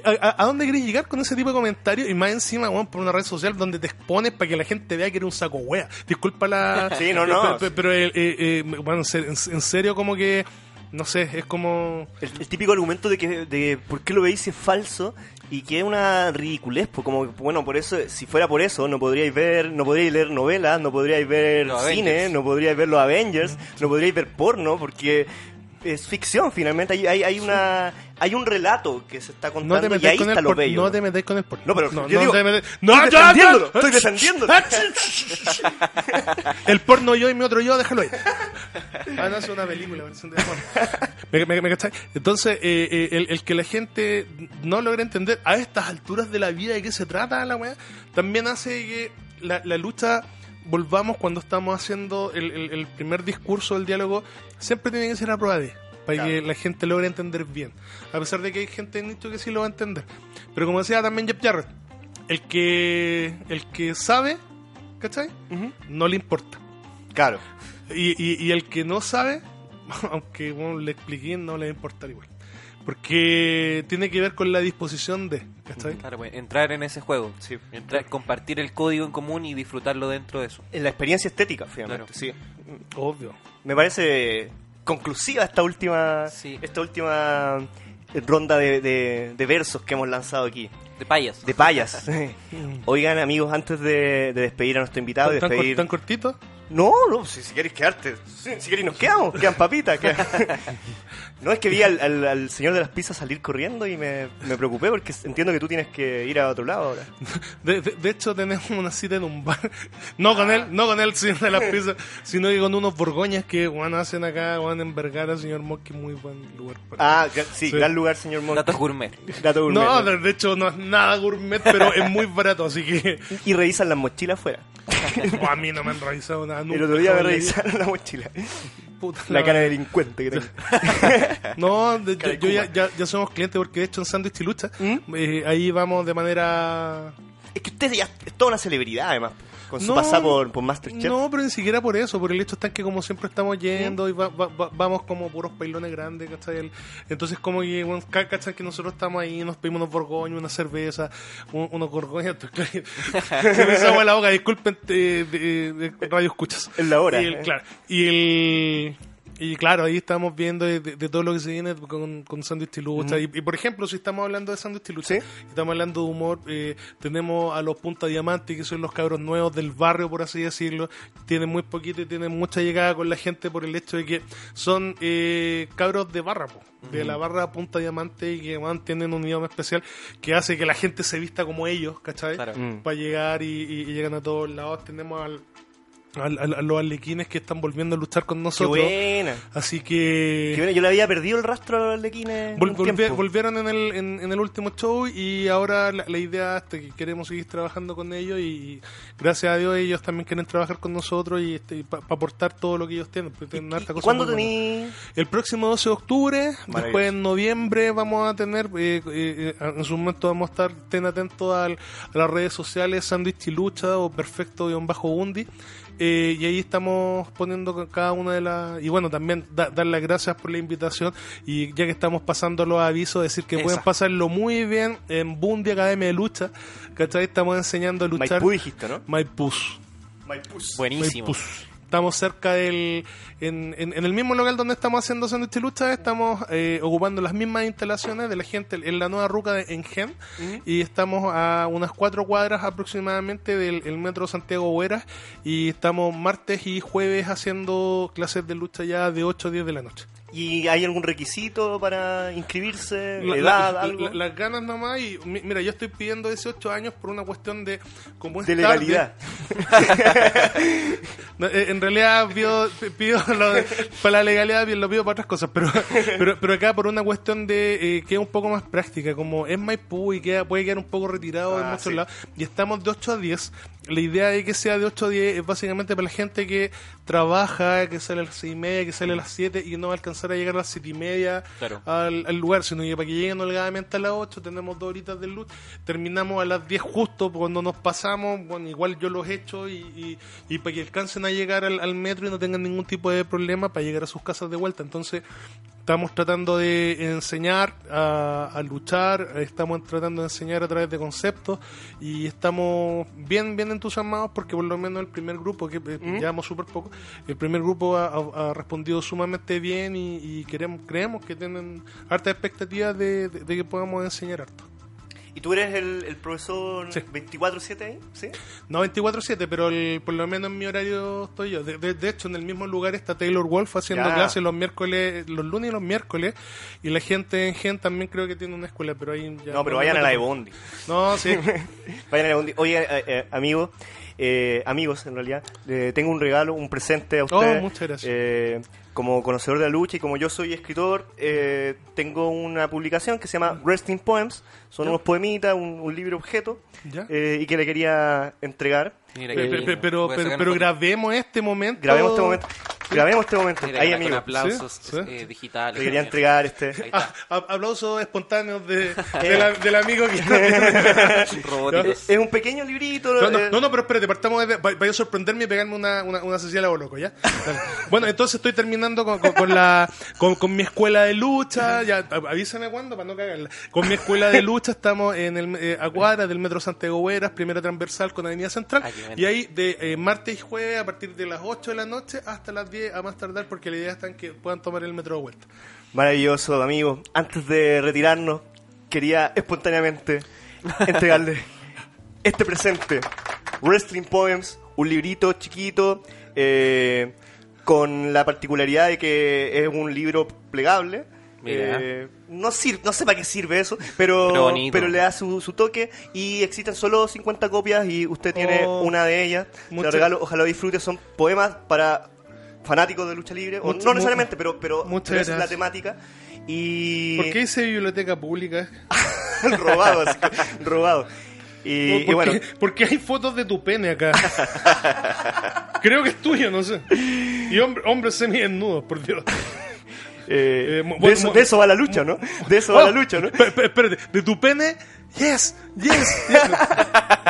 a, dónde querés llegar con ese tipo de comentarios? Y más encima, weón, por una red social donde te expones para que la gente vea que eres un saco wea. Disculpa la... [LAUGHS] Sí, no, no. [LAUGHS] Pero, pero, eh, eh, eh, bueno, en serio, como que no sé, es como... El, el típico argumento de que de por qué lo veis si es falso y que es una ridiculez, pues como bueno, por eso si fuera por eso no podríais ver, no podríais leer novelas, no podríais ver Los cine, Avengers. no podríais ver los Avengers, no podríais ver porno porque es ficción finalmente hay, hay, hay una hay un relato que se está contando No te y metáis ahí con está el lo por- bello. No te metáis con el porno. No, pero no, yo no digo, te estoy No, ya, defendiéndolo, estoy defendiéndolo. [LAUGHS] El porno yo y mi otro yo, déjalo ahí. Ah, no, es una película. versión de porno. ¿Me, me? Entonces, eh, eh, el, el que la gente no logre entender a estas alturas de la vida de qué se trata la weá, también hace que la, la lucha volvamos cuando estamos haciendo el, el- el primer discurso del diálogo, siempre tiene que ser a prueba de para que la gente logre entender bien. A pesar de que hay gente en nicho que sí lo va a entender. Pero como decía también Jeff Jarrett, el que, el que sabe, ¿cachai? Ujú. No le importa. Claro. Y, y, y el que no sabe, [LAUGHS] aunque bueno, le expliqué, no le va a importar igual. Porque tiene que ver con la disposición de, ¿cachai? Claro, pues, entrar en ese juego. Entrar- compartir el código en común y disfrutarlo dentro de eso. En la experiencia estética, finalmente, Claro. sí. Obvio. Me parece conclusiva esta última Sí. esta última ronda de, de- de versos que hemos lanzado aquí. De payas. De payas. [LAUGHS] [LAUGHS] Oigan, amigos, antes de, de despedir a nuestro invitado ¿Tan, despedir... tan cortito? No, no, si, si queréis quedarte. Si, si queréis nos quedamos, quedan papitas. quedan- [LAUGHS] no, es que vi al, al- al señor de las pizzas salir corriendo y me, me preocupé porque entiendo que tú tienes que ir a otro lado ahora. [LAUGHS] De, de- de hecho, tenemos una cita en un bar. [LAUGHS] No con él, no con él, señor de las [LAUGHS] pizzas, sino que con unos borgoñas que Juan hacen acá, Juan en Vergara, señor Monkey, muy buen lugar para. Ah, sí, Sí. gran lugar, señor Monk. Datos gourmet. Dato gourmet. no, de, de hecho, no es nada gourmet, pero es muy barato, así que Y revisan las mochilas afuera. [LAUGHS] a mí no me han revisado nada. El nunca, otro día me revisaron la mochila. [LAUGHS] Puta La la- cara de delincuente que tengo. [LAUGHS] No, de- yo, yo ya, ya, ya somos clientes porque de hecho en Sándwich y Lucha, ¿Mm? eh, ahí vamos de manera... Es que usted ya es toda una celebridad, además. Con su No, pasada por, por Masterchef. No, pero ni siquiera por eso, por el hecho está en que como siempre estamos yendo y va- va- va- vamos como puros pailones grandes, ¿cachai? Entonces como que, bueno, ca- ¿cachai? Que nosotros estamos ahí, nos pedimos unos borgoños, una cerveza, un- unos gorgoñas, se [LAUGHS] me agua la boca, disculpen eh, radio escuchas. Es la hora, Y el- eh. claro, y el... Y claro, ahí estamos viendo de, de- de todo lo que se viene con, con Sándwich y Lucha. y, y, por ejemplo, si estamos hablando de Sándwich y Lucha, Sí. estamos hablando de humor, eh, tenemos a los Punta Diamante, que son los cabros nuevos del barrio, por así decirlo. Tienen muy poquito y tienen mucha llegada con la gente por el hecho de que son eh, cabros de barra, po, de la barra Punta Diamante y que man, tienen un idioma especial que hace que la gente se vista como ellos, ¿cachai? Claro. Mm. Para llegar y, y- y llegan a todos lados. Tenemos al, a los arlequines que están volviendo a luchar con Qué nosotros. buena. Así Qué que... buena. Yo le había perdido el rastro a los Arlequines. Vol- volvi- volvieron en el, en, en el último show y ahora la, la idea es que queremos seguir trabajando con ellos y, gracias a Dios ellos también quieren trabajar con nosotros y, este, para aportar todo lo que ellos tienen. tienen harta ¿Y cosa cuándo? El próximo 12 de octubre, después en noviembre vamos a tener, eh, eh, eh, en su momento vamos a estar, estén atentos al- a las redes sociales, Sandwich y Lucha o Perfecto-Undi. Eh, y ahí estamos poniendo ca- cada una de las... Y bueno, también da- dar las gracias por la invitación y ya que estamos pasando los avisos, decir que pueden Esa. pasarlo muy bien en Bundy Academia de Lucha. ¿Cachai? Estamos enseñando a luchar... Maipú dijiste, ¿no? Maipús. Maipús. Buenísimo. Maipús. Estamos cerca del. En, en- en el mismo local donde estamos haciendo Sándwich Lucha, estamos eh, ocupando las mismas instalaciones de la gente en la nueva ruca de Engen. Y estamos a unas cuatro cuadras aproximadamente del el metro Santiago Hueras. Y estamos martes y jueves haciendo clases de lucha ya de 8 a 10 de la noche. ¿Y hay algún requisito para inscribirse? La- ¿Edad? la- algo? la- las ganas nomás. Y mi- mira, yo estoy pidiendo 18 años por una cuestión de. Como es de tarde, legalidad. [LAUGHS] No, eh, en realidad pido, pido lo de- para la legalidad lo pido para otras cosas, pero pero, pero acá por una cuestión de eh, que es un poco más práctica, como es Maipú y queda, puede quedar un poco retirado en Ah, muchos sí. lados, y estamos de 8 a 10. La idea de que sea de 8 a 10 es básicamente para la gente que trabaja, que sale a las 6 y media, que sale a las 7 y no va a alcanzar a llegar a las 7 y media Claro. al, al lugar, sino que para que lleguen holgadamente a las 8 tenemos dos horitas de luz, terminamos a las 10 justo cuando nos pasamos, bueno, igual yo los echo y, y, y para que alcancen a llegar al, al metro y no tengan ningún tipo de problema para llegar a sus casas de vuelta. Entonces, estamos tratando de enseñar a, a luchar, estamos tratando de enseñar a través de conceptos y estamos bien bien entusiasmados porque por lo menos el primer grupo, que eh, llevamos súper poco, el primer grupo ha, respondido sumamente bien y, y queremos creemos que tienen hartas expectativas de, de- de que podamos enseñar harto. ¿Y tú eres el, el profesor Sí. 24-7 ahí? ¿Sí? No 24-7, pero el- por lo menos en mi horario estoy yo. De, de- de hecho, en el mismo lugar está Taylor Wolf haciendo clases los miércoles, los lunes y los miércoles. Y la gente en Gen también creo que tiene una escuela, pero ahí ya. No, pero [LAUGHS] vayan a la de Bondi. No, sí. Vayan a la de Bondi. Oye, eh, eh, amigo, eh, amigos en realidad, eh, tengo un regalo, un presente a Oh, ustedes. muchas gracias. Como conocedor de la lucha y como yo soy escritor, eh, tengo una publicación que se llama Resting Poems. Son Ya. unos poemitas, un, un libro objeto, Ya. eh, y que le quería entregar. Mira pe- pero pero, pero grabemos este momento. Grabemos este momento. [LAUGHS] Grabemos este momento. Mira, Ahí, con amigo. aplausos Sí, sí. eh, digitales. Le quería entregar este. Ahí está. A- a- aplausos espontáneos de, [LAUGHS] de la- del amigo que [LAUGHS] Robóticos. Es un pequeño librito. No, no, no, no, pero espérate, partamos de, para yo sorprenderme y pegarme una, una, una Cecilia Boloco, ¿ya? Dale. Bueno, entonces estoy terminando con, con, con la, con, con mi escuela de lucha, ya, a- avísame cuándo para no cagarla. Con mi escuela de lucha estamos en el, eh, a del Metro Santiago Hueras, primera transversal con Avenida Central, Ah, qué bueno. y ahí de eh, martes y jueves a partir de las 8 de la noche hasta las 10 a más tardar, porque la idea está en que puedan tomar el metro de vuelta. Maravilloso, amigo. Antes de retirarnos, quería espontáneamente entregarle [LAUGHS] este presente. Wrestling Poems, un librito chiquito, eh, con la particularidad de que es un libro plegable. Eh, no, sir- no sé para qué sirve eso, pero, [LAUGHS] Pero le da su, su toque y existen solo 50 copias y usted tiene Oh. una de ellas. Lo regalo, ojalá lo disfrute. Son poemas para fanáticos de lucha libre, o Much- no necesariamente, pero, pero, pero es la temática. Y ¿Por qué dice biblioteca pública? [LAUGHS] robado, así, robado. Y, y ¿Por, bueno, qué, por qué hay fotos de tu pene acá? [LAUGHS] Creo que es tuyo, no sé. Y hombre, hombres semidesnudos, por Dios. eh, eh, de, eso, de eso va la lucha, ¿no? De eso va la Oh, lucha, ¿no? esp- esp- Espérate, de tu pene, yes, yes. yes. [LAUGHS]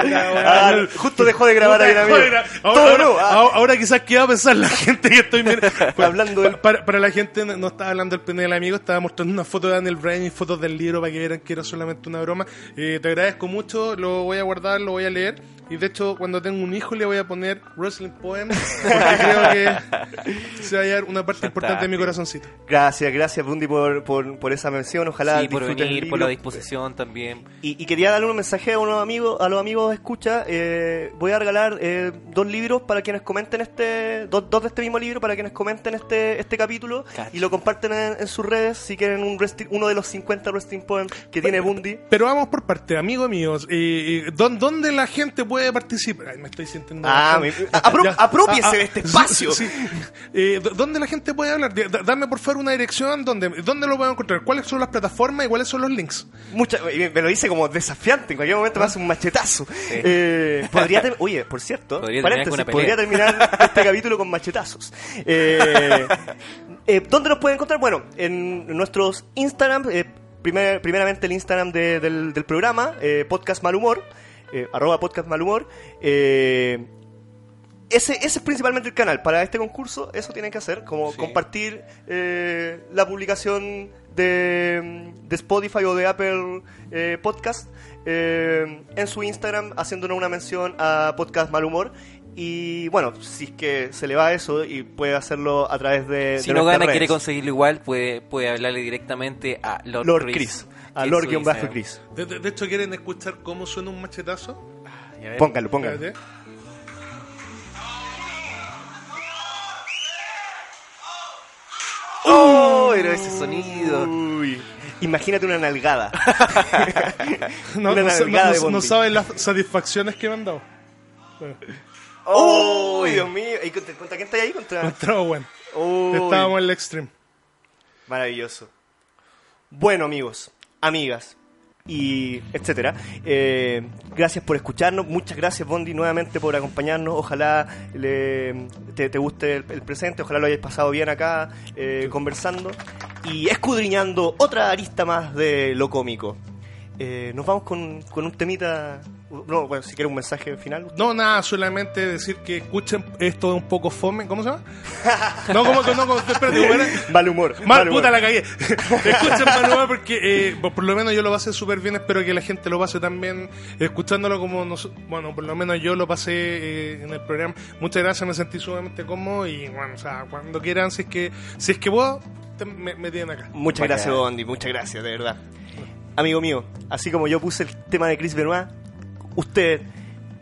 Ah, justo dejó de grabar ahí, amigo. Ahora, Todo ahora, no, ah. ahora- quizás qué va a pensar la [LAUGHS] gente que estoy mirando. [LAUGHS] Hablando del- para, para la gente no, no estaba hablando del pene del amigo, estaba mostrando una foto de Daniel Bryan y fotos del libro para que vieran que era solamente una broma. Eh, te agradezco mucho, lo voy a guardar, lo voy a leer. Y de hecho, cuando tengo un hijo le voy a poner Wrestling Poem, porque creo que se va a hallar una parte importante de mi corazoncito. Gracias, gracias Bundy por, por, por esa mención. Ojalá Sí, por venir, por la disposición también. Y, y quería darle un mensaje a unos amigos, a los amigos escucha. eh, voy a regalar eh, dos libros para quienes comenten este, dos, dos de este mismo libro para quienes comenten este, este capítulo Cacho. y lo comparten en, en sus redes si quieren un wrestling- uno de los 50 wrestling poems que tiene Bundy. Pero vamos por parte, amigos míos. Eh, ¿dó- ¿Dónde la gente puede participar? Ay, me estoy sintiendo. Ah, Ya, me- apro- ya. apropiese de este espacio. sí, sí. Eh, ¿dó- ¿Dónde la gente puede hablar? Dame por favor una dirección. ¿Dónde, ¿Dónde lo puedo encontrar? ¿Cuáles son las plataformas y cuáles son los links? Mucha, me lo dice como desafiante, en cualquier momento me hace un machetazo. Eh, [LAUGHS] podría ter- Oye, por cierto, Podría terminar podría [LAUGHS] este capítulo con machetazos. Eh, [LAUGHS] eh, ¿Dónde nos pueden encontrar? Bueno, en nuestros Instagram, eh, primer- primeramente el Instagram de- del, del programa, eh, Podcast Malhumor, eh, arroba Podcast Malhumor. eh, ese, ese es principalmente el canal. Para este concurso, eso tienen que hacer, como Sí. compartir eh, la publicación de, de Spotify o de Apple eh, Podcast eh, en su Instagram, haciéndonos una mención a Podcast Malhumor. Y bueno, si es que se le va eso y puede hacerlo a través de. Si de no gana, redes. quiere conseguirlo igual, puede, puede hablarle directamente a Lord, Lord Chris. Chris. A que es Lord su guion bajo Instagram. Chris. De, de- de hecho, ¿quieren escuchar cómo suena un machetazo? Póngalo, póngalo. Pero ese sonido. Uy, imagínate una nalgada. [LAUGHS] No, Una no, nalgada no- de no- saben las satisfacciones que me han dado. Bueno, ¡Oh! Dios mío. ¿Y contra, contra quién está ahí? Contra. contra Owen. Uy. Estábamos en el extreme. Maravilloso. Bueno, amigos, amigas y etcétera. eh, gracias por escucharnos. Muchas gracias, Bondi, nuevamente por acompañarnos. Ojalá le- te, te guste el, el presente. Ojalá lo hayáis pasado bien acá eh, conversando y escudriñando otra arista más de lo cómico. Eh, nos vamos con, con un temita No, bueno, si quiere un mensaje final. No, nada, solamente decir que escuchen esto de un poco fome. ¿Cómo se llama? No, como que no, como, espérate. [LAUGHS] Mal humor. Mal, mal humor. puta la cagué. [LAUGHS] Escuchen mal humor porque eh, por, lo menos yo lo pasé súper bien. Espero que la gente lo pase también escuchándolo como nos, bueno, por lo menos yo lo pasé eh, en el programa. Muchas gracias, me sentí sumamente cómodo y bueno, o sea, cuando quieran, si es que si es que puedo, me, me tienen acá. Muchas gracias, Bondi, muchas gracias, de verdad. Amigo mío, así como yo puse el tema de Chris Benoit, usted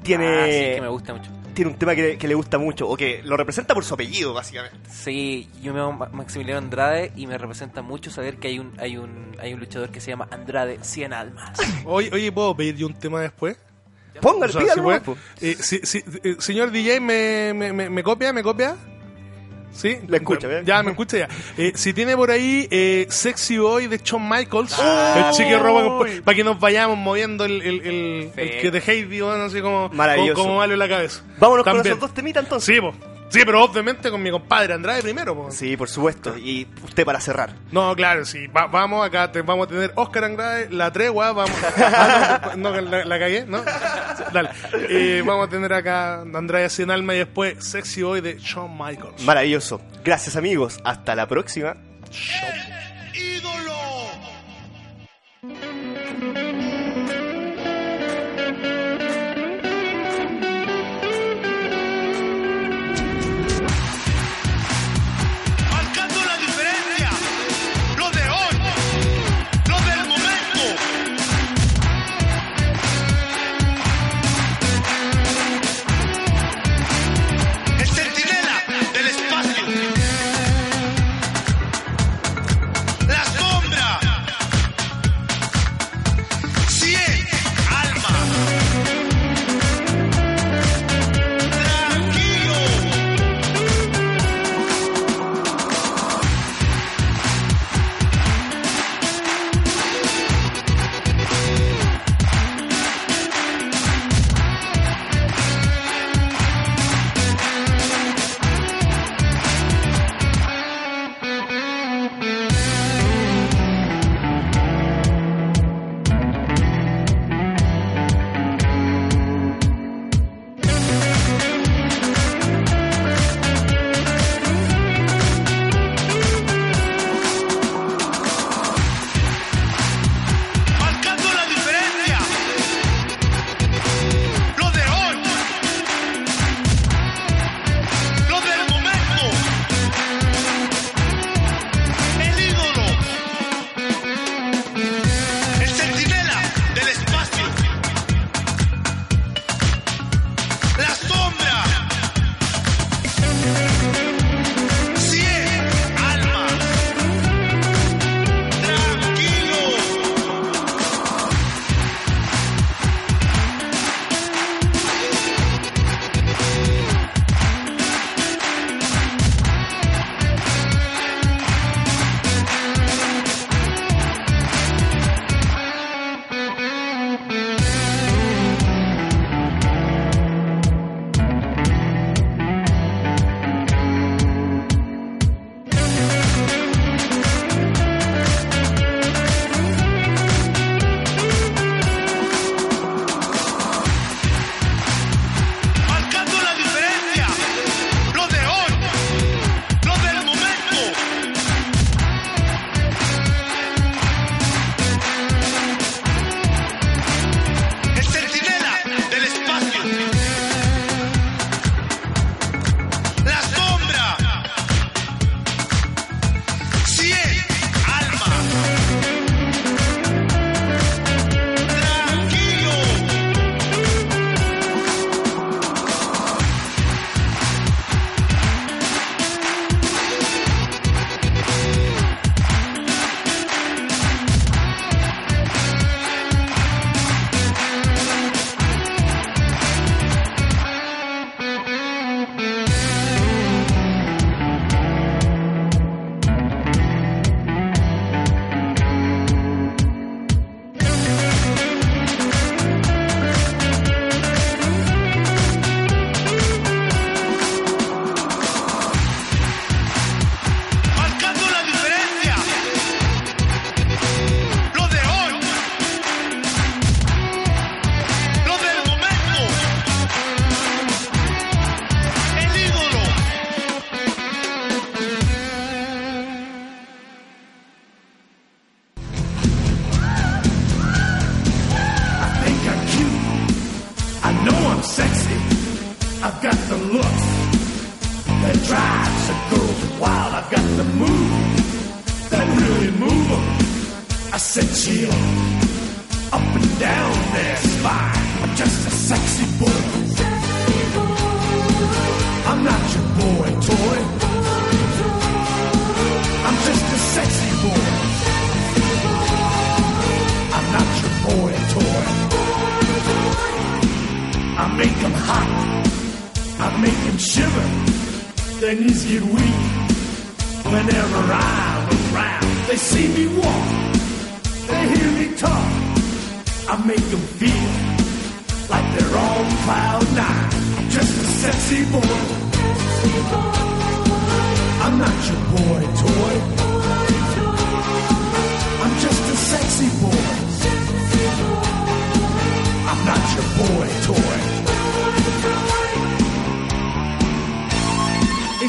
tiene, Ah, sí, que me gusta mucho. tiene un tema que, que le gusta mucho, o que lo representa por su apellido, básicamente. Sí, yo me llamo Ma- Maximiliano Andrade y me representa mucho saber que hay un hay un hay un luchador que se llama Andrade 100 almas. [LAUGHS] Oye, oye, ¿puedo pedir yo un tema después? Póngale, O sea, si eh, si- si- eh, señor DJ, ¿me, me, me, me copia? ¿Me copia? ¿Sí? Le escucho, ¿eh? Ya, me escucha ya. Eh, si tiene por ahí eh, Sexy Boy de Shawn Michaels, Ah. el chique roba para que nos vayamos moviendo el, el, el, el que de Heidi, bueno, así como, como, como malo en la cabeza. Vámonos con esos dos temitas entonces. Sí, po. Sí, pero obviamente con mi compadre Andrade primero, po. Sí, por supuesto. Y usted para cerrar. No, claro, sí. Va- vamos acá, te, vamos a tener Oscar Andrade, la tregua, vamos. [LAUGHS] Ah, no, no, la, la cagué, ¿no? Dale. Eh, vamos a tener acá Andrade sin alma y después Sexy Boy de Shawn Michaels. Maravilloso. Gracias, amigos. Hasta la próxima. marcando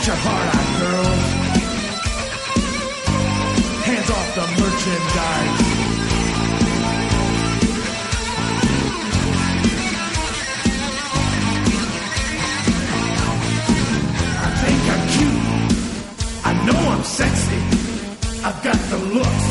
your heart out, girl. Hands off the merchandise. I think I'm cute. I know I'm sexy. I've got the looks.